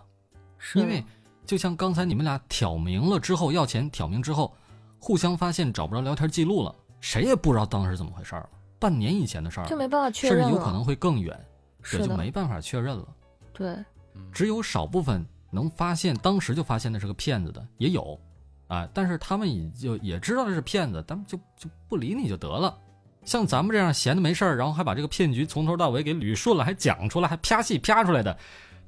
是因为就像刚才你们俩挑明了之后要钱，挑明之后，互相发现找不着聊天记录了，谁也不知道当时怎么回事儿了，半年以前的事儿了，就没办法确认甚至，有可能会更远，对，就，没办法确认了。对，嗯只有少部分能发现当时就发现那是个骗子的也有，啊，但是他们也就也知道这是骗子，他们就就不理你就得了。像咱们这样闲的没事儿，然后还把这个骗局从头到尾给捋顺了，还讲出来，还啪戏啪出来的，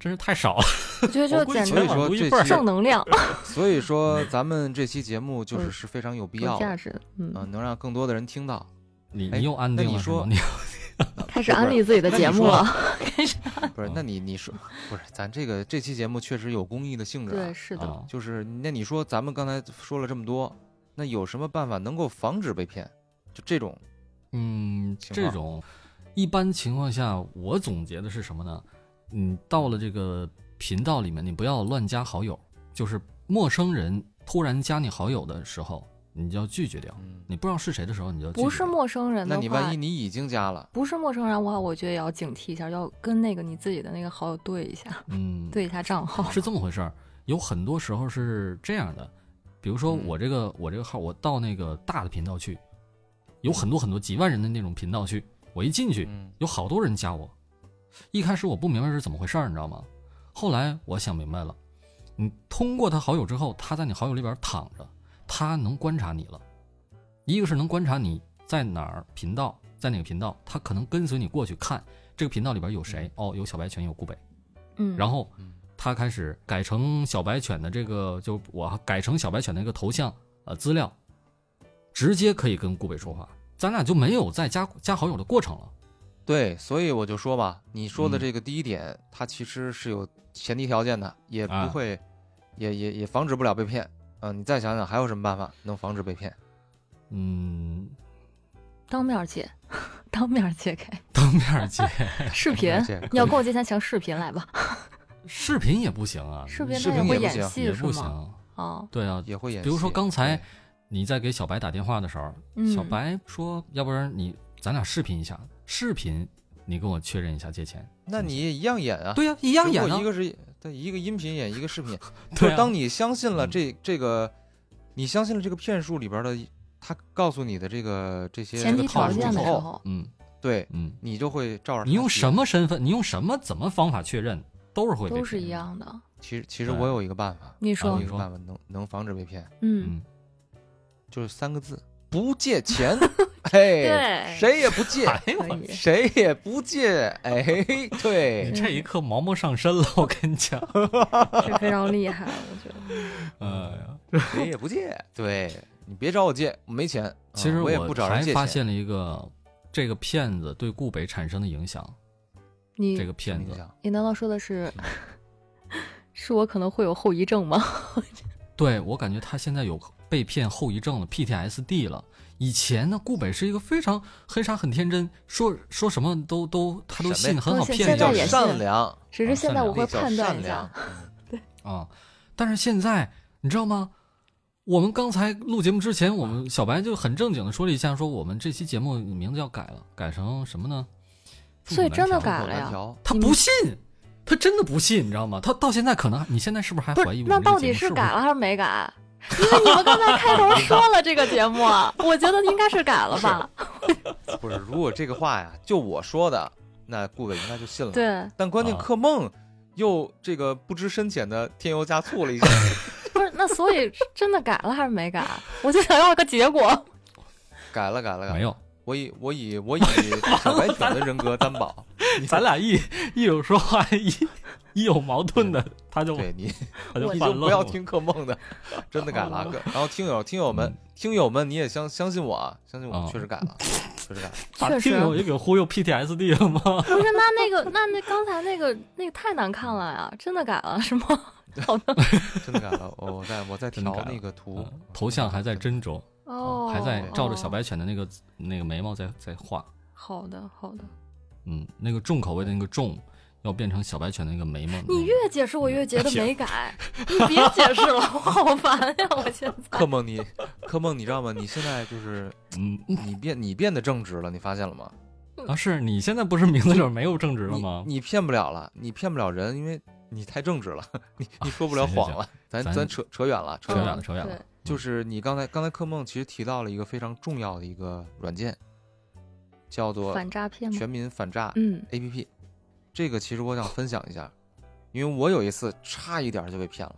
真是太少了。我觉得就所以说这期正能量，所以说咱们这期节目就是嗯是非常有必要的，价值的。嗯，嗯，能让更多的人听到。哎你你又安 定了你说你开始安利自己的节目了。开始不是，那你你说不是，咱这个这期节目确实有公益的性质啊对，。是的。啊就是那你说咱们刚才说了这么多，那有什么办法能够防止被骗？就这种，嗯，这种一般情况下，我总结的是什么呢？你到了这个频道里面，你不要乱加好友，就是陌生人突然加你好友的时候，你就要拒绝掉。嗯，你不知道是谁的时候，你就拒绝不是陌生人的话，那你万一你已经加了，不是陌生人的话，我觉得也要警惕一下，要跟那个你自己的那个好友对一下，嗯，对一下账号。是这么回事儿。有很多时候是这样的，比如说嗯我这个、我这个号，我到那个大的频道去，有很多很多几万人的那种频道去，我一进去，嗯有好多人加我。一开始我不明白是怎么回事儿，你知道吗？后来我想明白了，你通过他好友之后，他在你好友里边躺着，他能观察你了。一个是能观察你在哪儿频道，在哪个频道，他可能跟随你过去看这个频道里边有谁。哦，有小白犬，有顾北。嗯，然后嗯他开始改成小白犬的这个，就我改成小白犬的那个头像呃资料，直接可以跟顾北说话，咱俩就没有再加加好友的过程了。对，所以我就说吧，你说的嗯这个第一点，它其实是有前提条件的，也啊不会，也也也防止不了被骗。嗯、你再想想还有什么办法能防止被骗？嗯，当面借，当面借给 当面借视频。你要跟我借钱，请视频来吧。视频也不行啊，视频视他会演频也不行也不戏是吗？行。哦，对啊，也会演戏。比如说刚才你在给小白打电话的时候，嗯小白说，要不然你咱俩视频一下，视频你跟我确认一下借钱。那你也一样演啊，对呀、一样演啊。如果一。个是对一个音频演一个视频，就对当你相信了嗯。这这个，你相信了这个骗术里边的他告诉你的这个这些前提条套路之后，件的时候，嗯。对嗯，你就会照着你用什么身份，你用什么怎么方法确认，都是会被都是骗一样的。其实其实我有一个办法，你说。我有一，你说。个办法能能防止被骗，嗯，嗯，就是三个字：不借钱。哎，对谁也不借，哎呦。谁也不借。哎，对你，这一刻毛毛上身了，我跟你讲。这非常厉害，我觉得。哎呀，谁也不借。对你别找我借，我没钱。其实啊我也不找人还借钱。发现了一个这个骗子对顾北产生的影响。你这个骗子你难道说的是，是我可能会有后遗症吗？对我感觉他现在有被骗后遗症了，PTSD 了。以前呢，顾北是一个非常很傻很天真，说说什么都都他都信，很好骗这叫现在也善良，只是现在我会判断一下。。嗯啊。但是现在你知道吗？我们刚才录节目之前，我们小白就很正经的说了一下，说我们这期节目名字要改了，改成什么呢？所以真的改了呀他不信，他真的不信，你知道吗？他到现在可能，你现在是不是还怀疑我们这个到底是改了还是没改？因为你们刚才开头说了这个节目，我觉得应该是改了吧？不是，如果这个话呀，就我说的，那顾伟应该就信了。，对，但关键啊柯梦又这个不知深浅的添油加醋了一下。不是，那所以真的改了还是没改？我就想要个结果。改了，改了，改了。没有？我以我以我以 小白犬的人格担保。咱俩一一有说话一一有矛盾的，他就对你，他就不要听柯梦的，真的改了。各然后听友听友们嗯听友们，你也相相信我啊，相信我啊，确实改了，确实改了。把确实听友也给忽悠 PTSD 了吗？不是，那那个那那刚才那个那个太难看了呀！真的改了是吗？好的真的改了，我我在我在调那个图嗯，头像还在斟酌，哦，还在照着小哦。白犬的那个那个眉毛在在画。好的好的，嗯，那个重口味的那个重，要变成小白犬的那个眉毛。你越解释我越觉得 没改，你别解释了，我 好烦呀！我现在柯梦你柯梦你知道吗？你现在就是 嗯你变你变得正直了，你发现了吗？啊，是你现在不是名字里边没有正直了吗？你你骗不了了，你骗不了人，因为你太正直了，你你说不了行行谎了。咱咱咱扯扯远了，扯远了扯远了，。扯远了。就是你刚才刚才柯梦其实提到了一个非常重要的一个软件，叫做反诈骗？全民反诈嗯，APP。这个其实我想分享一下，因为我有一次差一点就被骗了。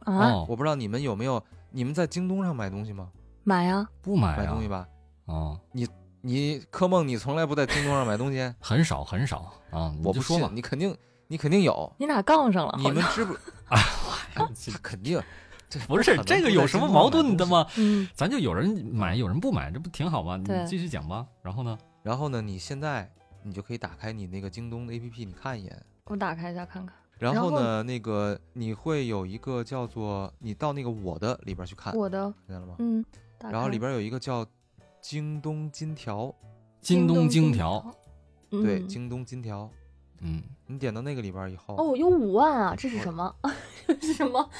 啊，哦，我不知道你们有没有，你们在京东上买东西吗？买呀，不买啊买东西？吧。哦，你你柯梦，你从来不在京东上买东西？很少很少啊。我不说嘛，，你肯定你肯定有。你俩杠上了，你们知不？啊 他肯定，这不是这个有什么矛？盾的吗？嗯，咱就有人买，有人不买，这不挺好吗？你继续讲吧。然后呢？然后呢，你现在你就可以打开你那个京东的 APP，你看一眼。我打开一下看看。然然后后呢，那个你会有一个叫做你到那个我的里边去看，我的，看见了吗？嗯，然后里边有一个叫京东金条，京东金条，，对，嗯京东金条。嗯，你点到那个里边以后，哦，有五万啊！这是什么？这是什么？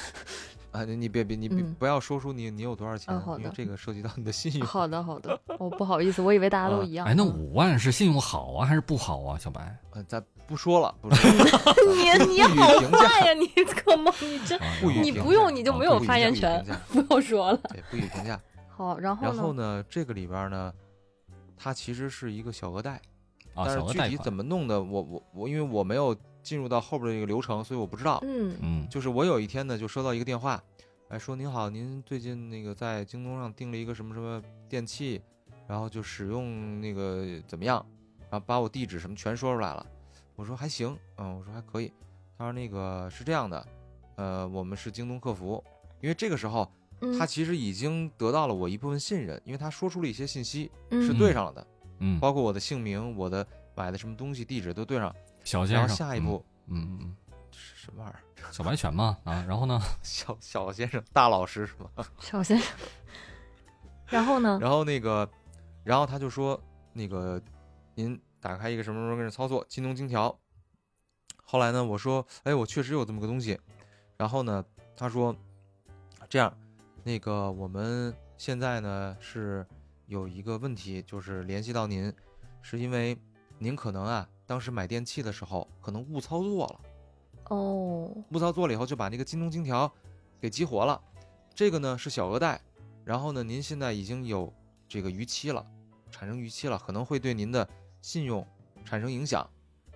啊，你你别别你别嗯不要说出你你有多少钱，啊因为这个涉及到你的信 用。好的，好的。哦，不好意思，我以为大家都啊一样。哎，那嗯五万是信用好啊，还是不好啊？小白，呃，咱不说了，不 说了，你你好坏呀！你可梦，你真你不用你就啊没有发言权不用说了。对，不予评价。好，然后然后呢？这个里边呢，它其实是一个小额贷，啊，但是具体怎，么弄的，我我我，因为我没有进入到后边的这个流程，所以我不知道。嗯嗯就是我有一天呢，就收到一个电话，哎，说您好，您最近那个在京东上订了一个什么什么电器，然后就使用那个怎么样，然后把我地址什么全说出来了。我说还行，嗯，我说还可以。他说那个是这样的，呃，我们是京东客服，因为这个时候嗯他其实已经得到了我一部分信任，因为他说出了一些信息嗯是对上了的，嗯，包括我的姓名、我的买的什么东西、地址都对上。小先生，然后下一步嗯，嗯嗯，什么玩意儿？小白犬嘛啊，然后呢，小小先生，大老师是吗？小先生。然后呢？然后那个，然后他就说那个，您打开一个什么什么跟着操作，京东金条。后来呢，我说，哎，我确实有这么个东西。然后呢，他说，这样，那个我们现在呢是有一个问题，就是联系到您，是因为您可能啊，当时买电器的时候可能误操作了。哦，误操作了以后，就把那个京东金条给激活了。这个呢是小额贷，然后呢，您现在已经有这个逾期了，产生逾期了，可能会对您的信用产生影响。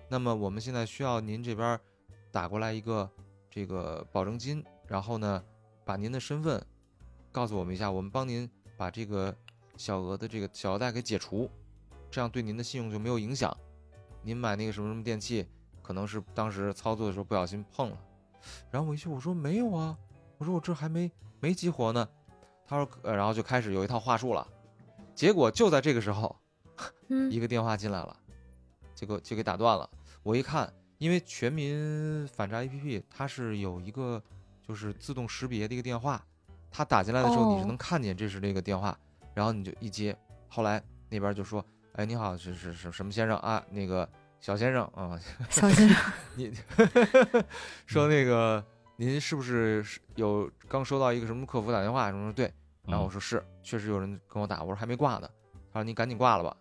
那么我们现在需要您这边打过来一个这个保证金，然后呢，把您的身份告诉我们一下，我们帮您把这个小额的这个小额贷给解除，这样对您的信用就没有影响。您买那个什么什么电器，可能是当时操作的时候不小心碰了，然后我一去我说没有啊，我说我这还没没激活呢，他说呃，然后就开始有一套话术了，结果就在这个时候，嗯。一个电话进来了，结果就给打断了。我一看，因为全民反诈 APP 它是有一个就是自动识别的一个电话，它打进来的时候你是哦。能看见这是这个电话，然后你就一接，后来那边就说，哎你好，是是是什么先生啊？那个小先生啊，小先生。你说那个您是不是是有刚收到一个什么客服打电话什么？对，然后我说是，确实有人跟我打，我说还没挂呢。他说你赶紧挂了吧，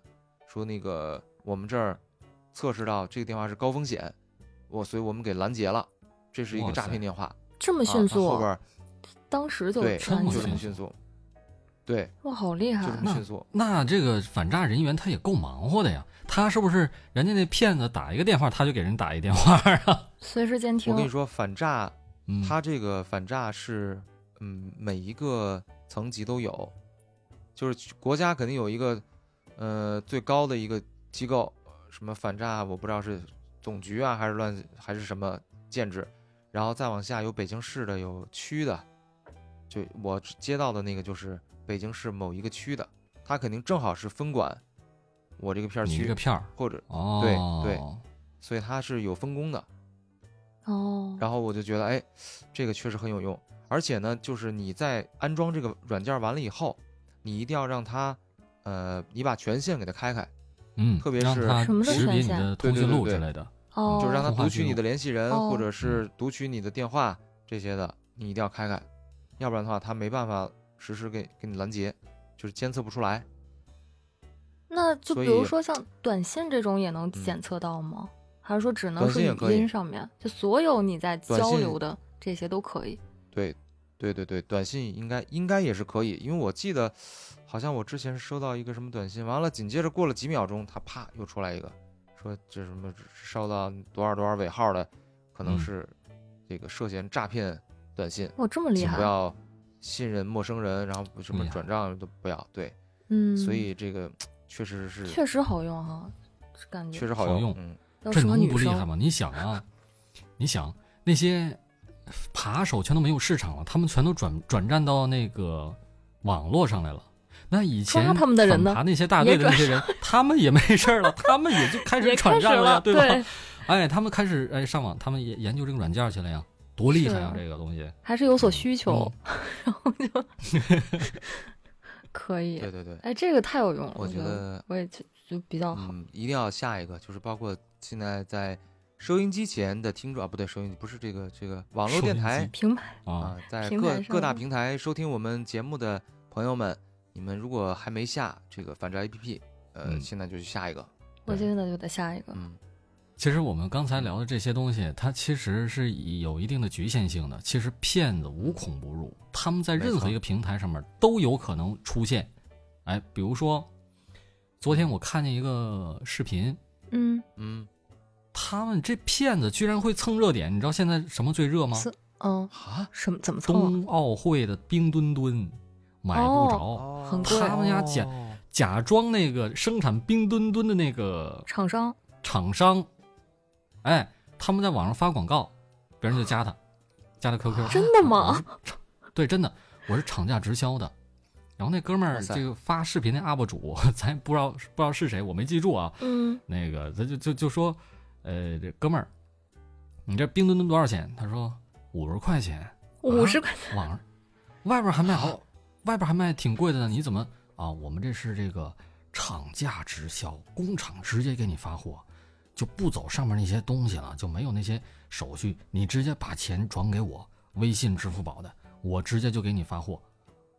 说那个我们这儿测试到这个电话是高风险，我所以我们给拦截了，这是一个诈骗电话。这么啊迅速，他后边当时就对这么迅速，对，哇，好厉害就！这么迅速。那这个反诈人员他也够忙活的呀，他是不是人家那骗子打一个电话，他就给人打一电话啊？随时监听我跟你说，反诈他，这个反诈是，嗯，每一个层级都有，就是国家肯定有一个，呃，最高的一个机构，什么反诈，我不知道是总局啊，还是乱还是什么建制，然后再往下有北京市的，有区的，就我接到的那个就是北京市某一个区的，它肯定正好是分管我这个片儿区你这个，片儿或者哦，对对所以它是有分工的。哦，然后我就觉得，哎，这个确实很有用。而且呢，就是你在安装这个软件完了以后，你一定要让它，呃，你把权限给它开开，嗯，特别是让他什么识别你的通讯录之类的，哦，就是让它读取你的联系人，哦或者是读取你的电话这些的，你一定要开开，要不然的话，它没办法实时给给你拦截，就是监测不出来。那就比如说像短信这种也能嗯检测到吗？还是说只能是语音上面？就所有你在交流的这些都可以？对，对对对，短信应该应该也是可以，因为我记得好像我之前收到一个什么短信，完了紧接着过了几秒钟，它啪又出来一个，说这什么收到多少多少尾号的，可能嗯是这个涉嫌诈骗短信，哇，这么厉害！请不要信任陌生人，然后什么转账都不要，对，嗯，所以这个确实是确实好用哈，感觉确实好好用嗯，这能。不厉害吗？你想啊，你想那些扒手全都没有市场了，他们全都转转战到那个网络上来了。那以前他们的人呢反扒那些大队的那些人，他们也没事儿了，他们也就开 始转战了对吧？对，哎，他们开始哎上网，他们也研究这个软件去了呀，多厉害啊！这个东西，还是有所需求嗯，然后就 可以对。对对，哎，这个太有用了，我觉觉得我也就就比较好。嗯，一定要下一个，就是包括现在在收音机前的听众啊，不对，收音机不是这个这个网络电台平台啊啊，，在各各大平台收听我们节目的朋友们，你们如果还没下这个反诈 APP，呃，嗯现在就去下一个。我现在就得下一个。嗯，其实我们刚才聊的这些东西，它其实是有一定的局限性的。其实骗子无孔不入，他们在任何一个平台上面都有可能出现。哎，比如说，昨天我看见一个视频，嗯，嗯他们这骗子居然会蹭热点。你知道现在什么最热吗？是嗯，啊，什么怎么蹭啊？冬奥会的冰墩墩买不着，哦他们家假假装那个生产冰墩墩的那个厂商厂商，哎，他们在网上发广告，别人就加他，加他 QQ。真的吗？对，真的，我是厂家直销的。然后那哥们儿这个发视频那 UP 主，咱也不知道不知道是谁，我没记住啊。嗯，那个他就就就说，呃，这哥们儿，你这冰墩墩多少钱？他说五十块钱。五十块钱，网上外边还卖好，外边还卖挺贵的呢。你怎么啊？我们这是这个厂价直销，工厂直接给你发货，就不走上面那些东西了，就没有那些手续，你直接把钱转给我，微信、支付宝的，我直接就给你发货，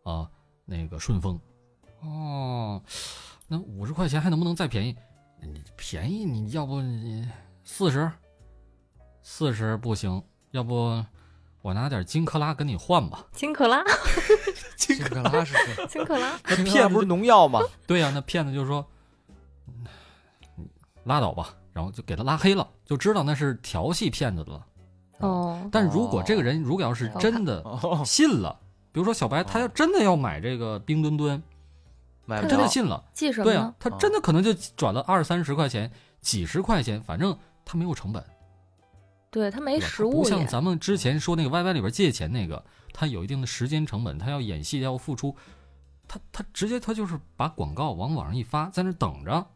啊，那个顺丰，哦，那五十块钱还能不能再便宜？你便宜，你要不你四十，四十不行，要不我拿点金克拉跟你换吧。金克拉，金克拉是谁？金克拉，那骗不是农药吗？对呀、那骗子就说，嗯拉倒吧，然后就给他拉黑了，就知道那是调戏骗子的了。哦，但如果这个人如果要是真的哦，信了，比如说小白，他要真的要买这个冰墩墩，买。真的信了，记什么？对啊，他真的可能就转了二三十块钱、几十块钱，反正他没有成本，对他没实物不像咱们之前说那个 YY 里边借钱那个，他有一定的时间成本，他要演戏要付出，他他直接他就是把广告往网上一发，在那等着。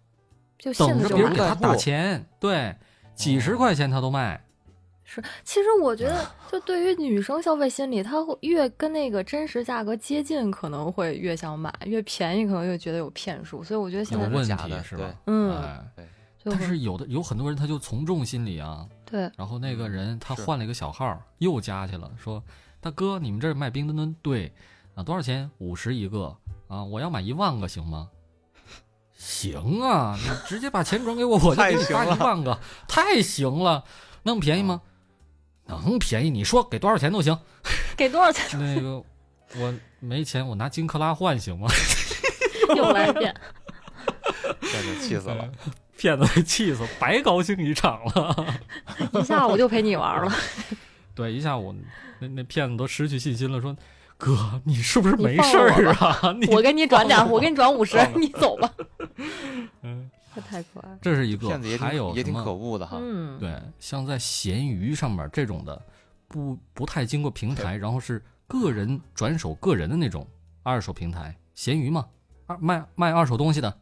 就信等着了就买别人给他打钱，对，几十块钱他都卖。是，其实我觉得，就对于女生消费心理，她会越跟那个真实价格接近，可能会越想买；越便宜，可能越觉得有骗术。所以我觉得现在有问假的是吧？嗯对，但是有的有很多人他就从众心理啊，对，然后那个人他换了一个小号，又加去了，说大哥，你们这儿卖冰墩墩，对啊，多少钱？五十一个啊，我要买一万个行吗？行啊，你直接把钱转给我，我就给你发一万个，太行了，那么便宜吗？能便宜，你说给多少钱都行。给多少钱那个我没钱，我拿金克拉换行吗？又来一遍。真的气死了。骗子被气死，白高兴一场了。一下午就陪你玩了，对，一下午那那骗子都失去信心了，说：“哥，你是不是没事儿啊？我给你转点儿，我给你转五十你走吧。嗯，这太可爱了。这是一个骗子，还有也挺可恶的哈。嗯，对，像在闲鱼上面这种的，不不太经过平台，然后是个人转手个人的那种二手平台，闲鱼嘛，二卖卖二手东西的，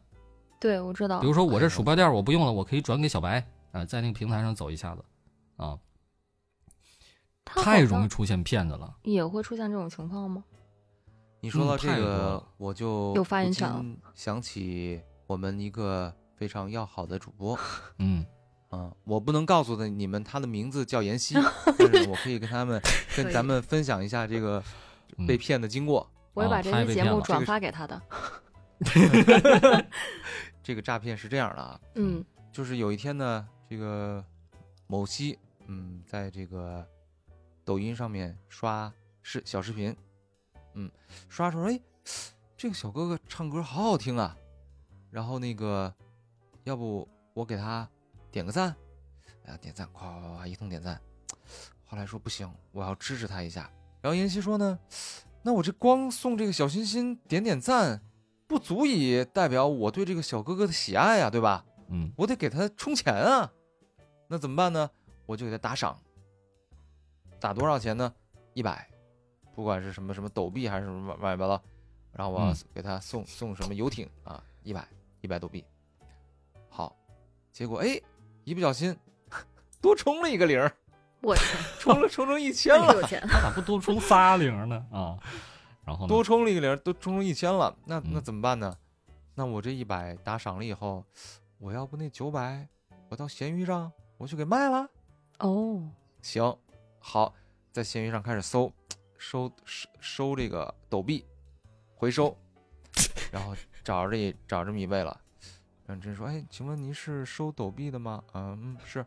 对，我知道比。如说我这鼠标垫我不用了，我可以转给小白，啊、在那个平台上走一下子，啊，他太容易出现骗子了。也会出现这种情况吗？你说到这个了，我就有发言权了。想起我们一个非常要好的主播，嗯，啊，我不能告诉的你们他的名字叫妍希，但是我可以跟他们跟咱们分享一下这个嗯。被骗的经过。哦我会把这他也被骗了。期节目转发给他的。这个诈骗是这样的啊，嗯。就是有一天呢，这个某西，嗯，在这个抖音上面刷视小视频，嗯，刷出来，哎，这个小哥哥唱歌好好听啊，然后那个，要不我给他点个赞，哎呀，点赞，夸夸夸夸一通点赞，后来说不行，我要支持他一下，然后妍希说呢，那我这光送这个小心心点点赞，不足以代表我对这个小哥哥的喜爱呀、对吧？嗯，我得给他充钱啊，那怎么办呢？我就给他打赏，打多少钱呢？一百，不管是什么什么抖币还是什么乱七八糟，然后我给他送、送什么游艇啊，一百一百抖币。好，结果哎，一不小心多充了一个零儿，我天，充了充成一千了，太有钱。他咋不多充仨零呢？啊，然后呢多充了一个零儿，都充成一千了，那那嗯怎么办呢？那我这一百打赏了以后，我要不那九百，我到闲鱼上我去给卖了。哦，行，好，在闲鱼上开始搜，收收收这个抖币，回收，然后找着这找着这么一位了，然后真说，哎，请问您是收抖币的吗？嗯嗯，是，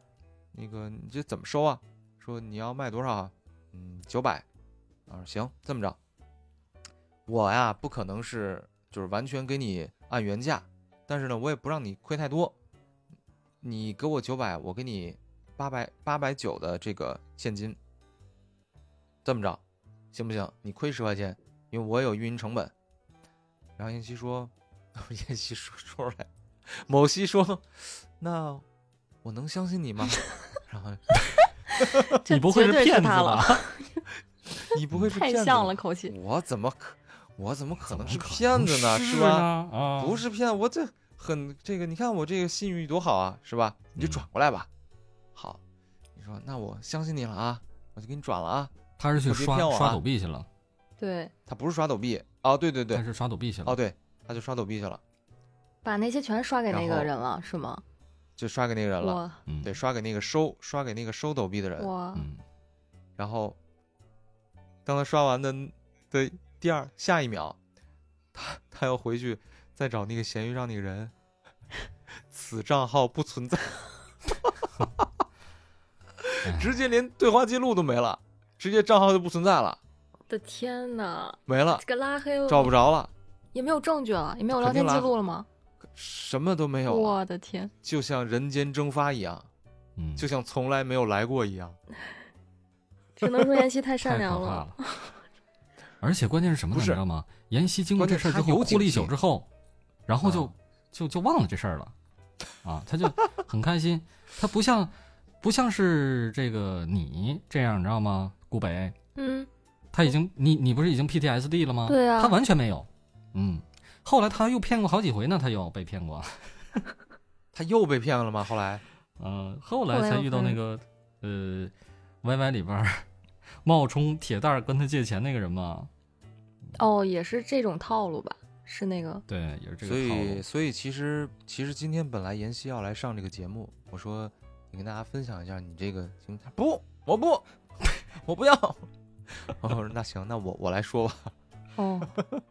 那个你这怎么收啊？说你要卖多少啊？嗯，九百。啊，行，这么着，我呀不可能是就是完全给你按原价，但是呢，我也不让你亏太多。你给我九百，我给你八百八百九的这个现金，这么着，行不行？你亏十块钱，因为我有运营成本。然后燕西说，燕西说说出来，某西说，那我能相信你吗？然后 你不会是骗子他了？吧？你不会是太骗子吧像了口气。我怎么可我怎么可能是骗子呢？是吧？啊，不是骗我这很这个，你看我这个信誉多好啊，是吧？你就嗯转过来吧。说那我相信你了啊，我就给你转了啊。他是去刷刷抖币去了，对，他不是刷抖币哦，对对对他，是刷抖币去了。哦对，他就刷抖币去了，把那些全刷给那个人了，是吗？就刷给那个人了。对，刷给那个收刷给那个收抖币的人。哇，嗯，然后，当他刷完的的第二下一秒，他他要回去再找那个闲鱼上那个人，此账号不存在，哎 直接连对话记录都没了，直接账号就不存在了，我的天呐，没了，这个拉黑了，找不着了，也没有证据了，也没有聊天记录了吗？什么都没有，我的天，就像人间蒸发一样，嗯，就像从来没有来过一样。只能说妍希太太善良了。而且关键是什么呢？你知道吗？妍希经过这事儿之后，哭了一宿之后，然后就、啊。就就忘了这事儿了，啊，他就很开心。他不像不像是这个你这样，你知道吗？顾北，嗯，他已经你你不是已经 PTSD 了吗？对啊他完全没有。嗯，后来他又骗过好几回呢，他又被骗过。他又被骗了吗？后来嗯、后后来才遇到那个呃，Y Y 里边儿冒充铁蛋儿跟他借钱那个人嘛。哦，也是这种套路吧？是那个，对，也是这个套路。以所以其实其实今天本来妍希要来上这个节目，我说你跟大家分享一下你这个经历，不，我不，我不要。我说那行，那我我来说吧。哦，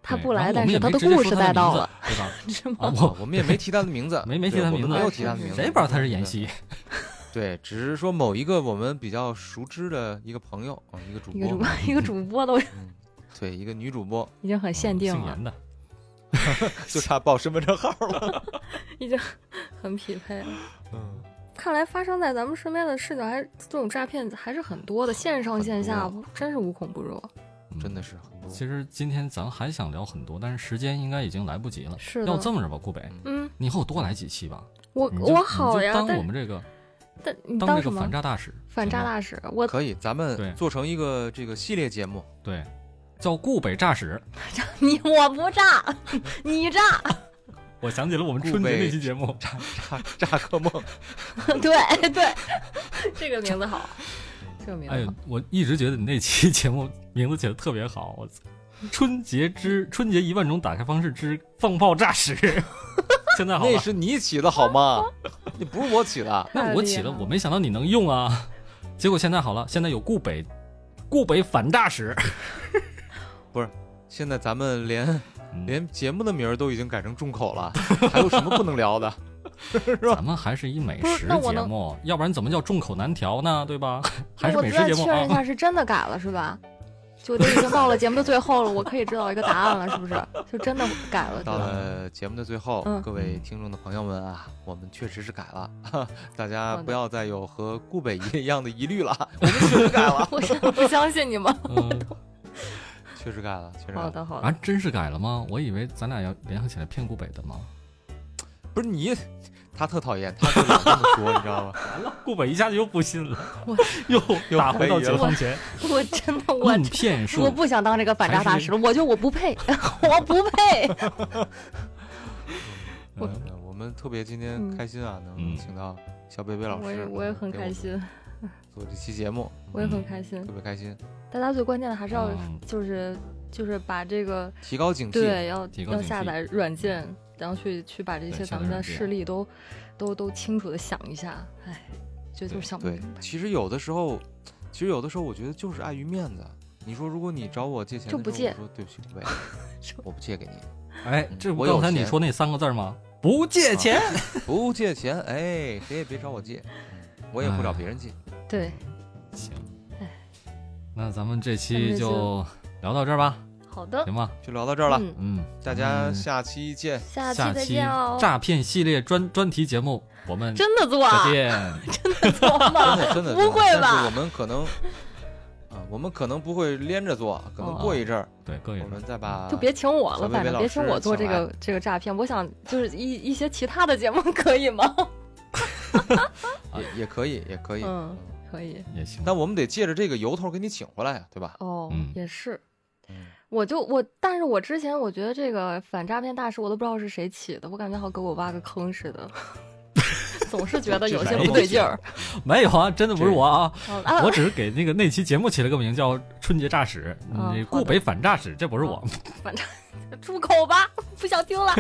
他不来，但是他的故事带到了，，对吧？是吗？啊，我我们也没提他的名字，没没提他名字没有是是提他的名字，谁不知道他是妍希？对，只是说某一个我们比较熟知的一个朋友啊，一个主播一个主播，，一个主播都嗯，对，一个女主播，已经很限定了，的。就差报身份证号了。已经很匹配了。嗯，看来发生在咱们身边的事情还这种诈骗还是很多的，线上线下真是无孔不入。嗯真的是很多。其实今天咱还想聊很多，但是时间应该已经来不及了。是的要这么着吧，顾北，嗯，你以后多来几期吧。我我好呀，当我们这个但你当这个反诈大使，反诈大使？我可以，咱对们做成一个这个系列节目。对，叫顾北诈使。你我不诈，你诈，我想起了我们春节那期节目，炸炸炸克梦，对对，这个名字好，这个名字好。，我一直觉得你那期节目名字起的特别好，我操！春节之春节一万种打开方式之放炮炸屎，现在好了那，是你起的好吗？那不是我起的。那我起了，我没想到你能用啊，结果现在好了，现在有顾北，顾北反诈使，现在咱们连嗯连节目的名儿都已经改成重口了，还有什么不能聊的？咱们还是一美食那我能节目，要不然怎么叫众口难调呢？对吧？还是我美食节目再确认一啊。下，是真的改了是吧？就都已经到了节目的最后了，我可以知道一个答案了，是不是？就真的改了，到？了节目的最后，嗯各位听众的朋友们啊，我们确实是改了，大家不要再有和顾北一样的疑虑了，我们确实改了，我真的不相信你们。嗯，确实改了，确实改了。好的，好的。啊，真是改了吗？我以为咱俩要联合起来骗顾北的吗？不是你，他特讨厌，他就老这么说，你知道吗？完了，顾北一下子又不信了我，又又打回到解放前，我真的我论骗术我。不想当这个反诈大还是使了，我就我不配，我不配。我嗯我们特别今天嗯开心啊，能嗯请到小贝贝老我也师，我也很开心，做这期节目，我也很开心特。别开心，大家最关键的还是要嗯就是就是把这个提高警惕。对要要下载软件，然后去去把这些咱们的下载软件事例都都都清楚的想一下。哎，这就是想不对明白，。其实有的时候，其实有的时候，我觉得就是碍于面子。你说，如果你找我借钱就不借我说对不起，顾贝，我不借给你，哎，这不我有刚才你说那三个字吗？不借钱。不借钱，哎，谁也别找我借，嗯我也不找别人借。对，行哎，那咱们这期就聊到这儿吧，好的，行吧？就聊到这儿了，嗯，嗯，大家嗯下期见。下期再见哦。诈骗系列专专题节目，我们 真的做啊再？见。做吗真？的 真的，不会吧我们可能，啊，我们可能不会连着做，可能哦过一阵儿，对，各位我们再把就别请我了，反正别请我做这个这个诈骗。我想就是一一些其他的节目可以吗？也也可以，也可以。嗯可以。也行。但我们得借着这个由头给你请回来呀，对吧？哦，嗯也是。嗯，我就我，但是我之前我觉得这个反诈骗大使，我都不知道是谁起的，我感觉好给我挖个坑似的，总是觉得有些不对劲儿。没有啊，真的不是我啊，我只是给那个那期节目起了个名叫《春节诈史》，嗯好的那顾北反诈史，这不是我。反诈住口吧，不想听了。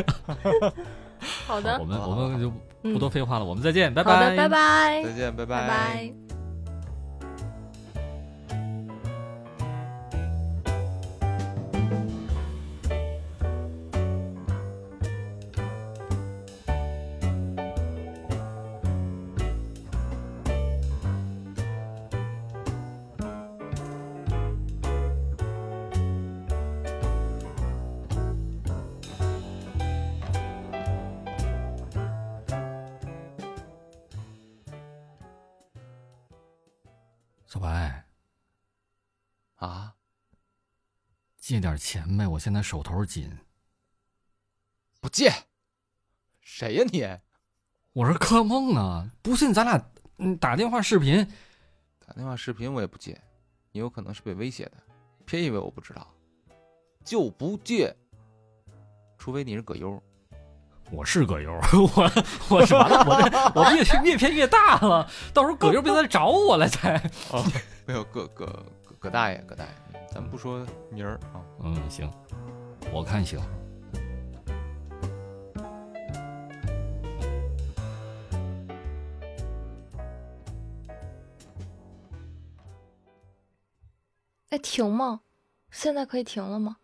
好的 我，们我们就嗯不多废话了，我们再见，拜好的，拜拜，再见，拜拜拜。小借点钱呗，我现在手头紧。不借，谁呀你？我是柯梦啊，不信咱俩嗯打电话视频。打电话视频我也不借，你有可能是被威胁的，别以为我不知道，就不借，除非你是葛优。我是葛优，我我是完了，我这我越越偏越大了，到时候葛优别再找我了才。哦，没有葛葛葛葛大爷，葛大爷，咱不说名儿啊。嗯，行，我看行。哎，停吗？现在可以停了吗？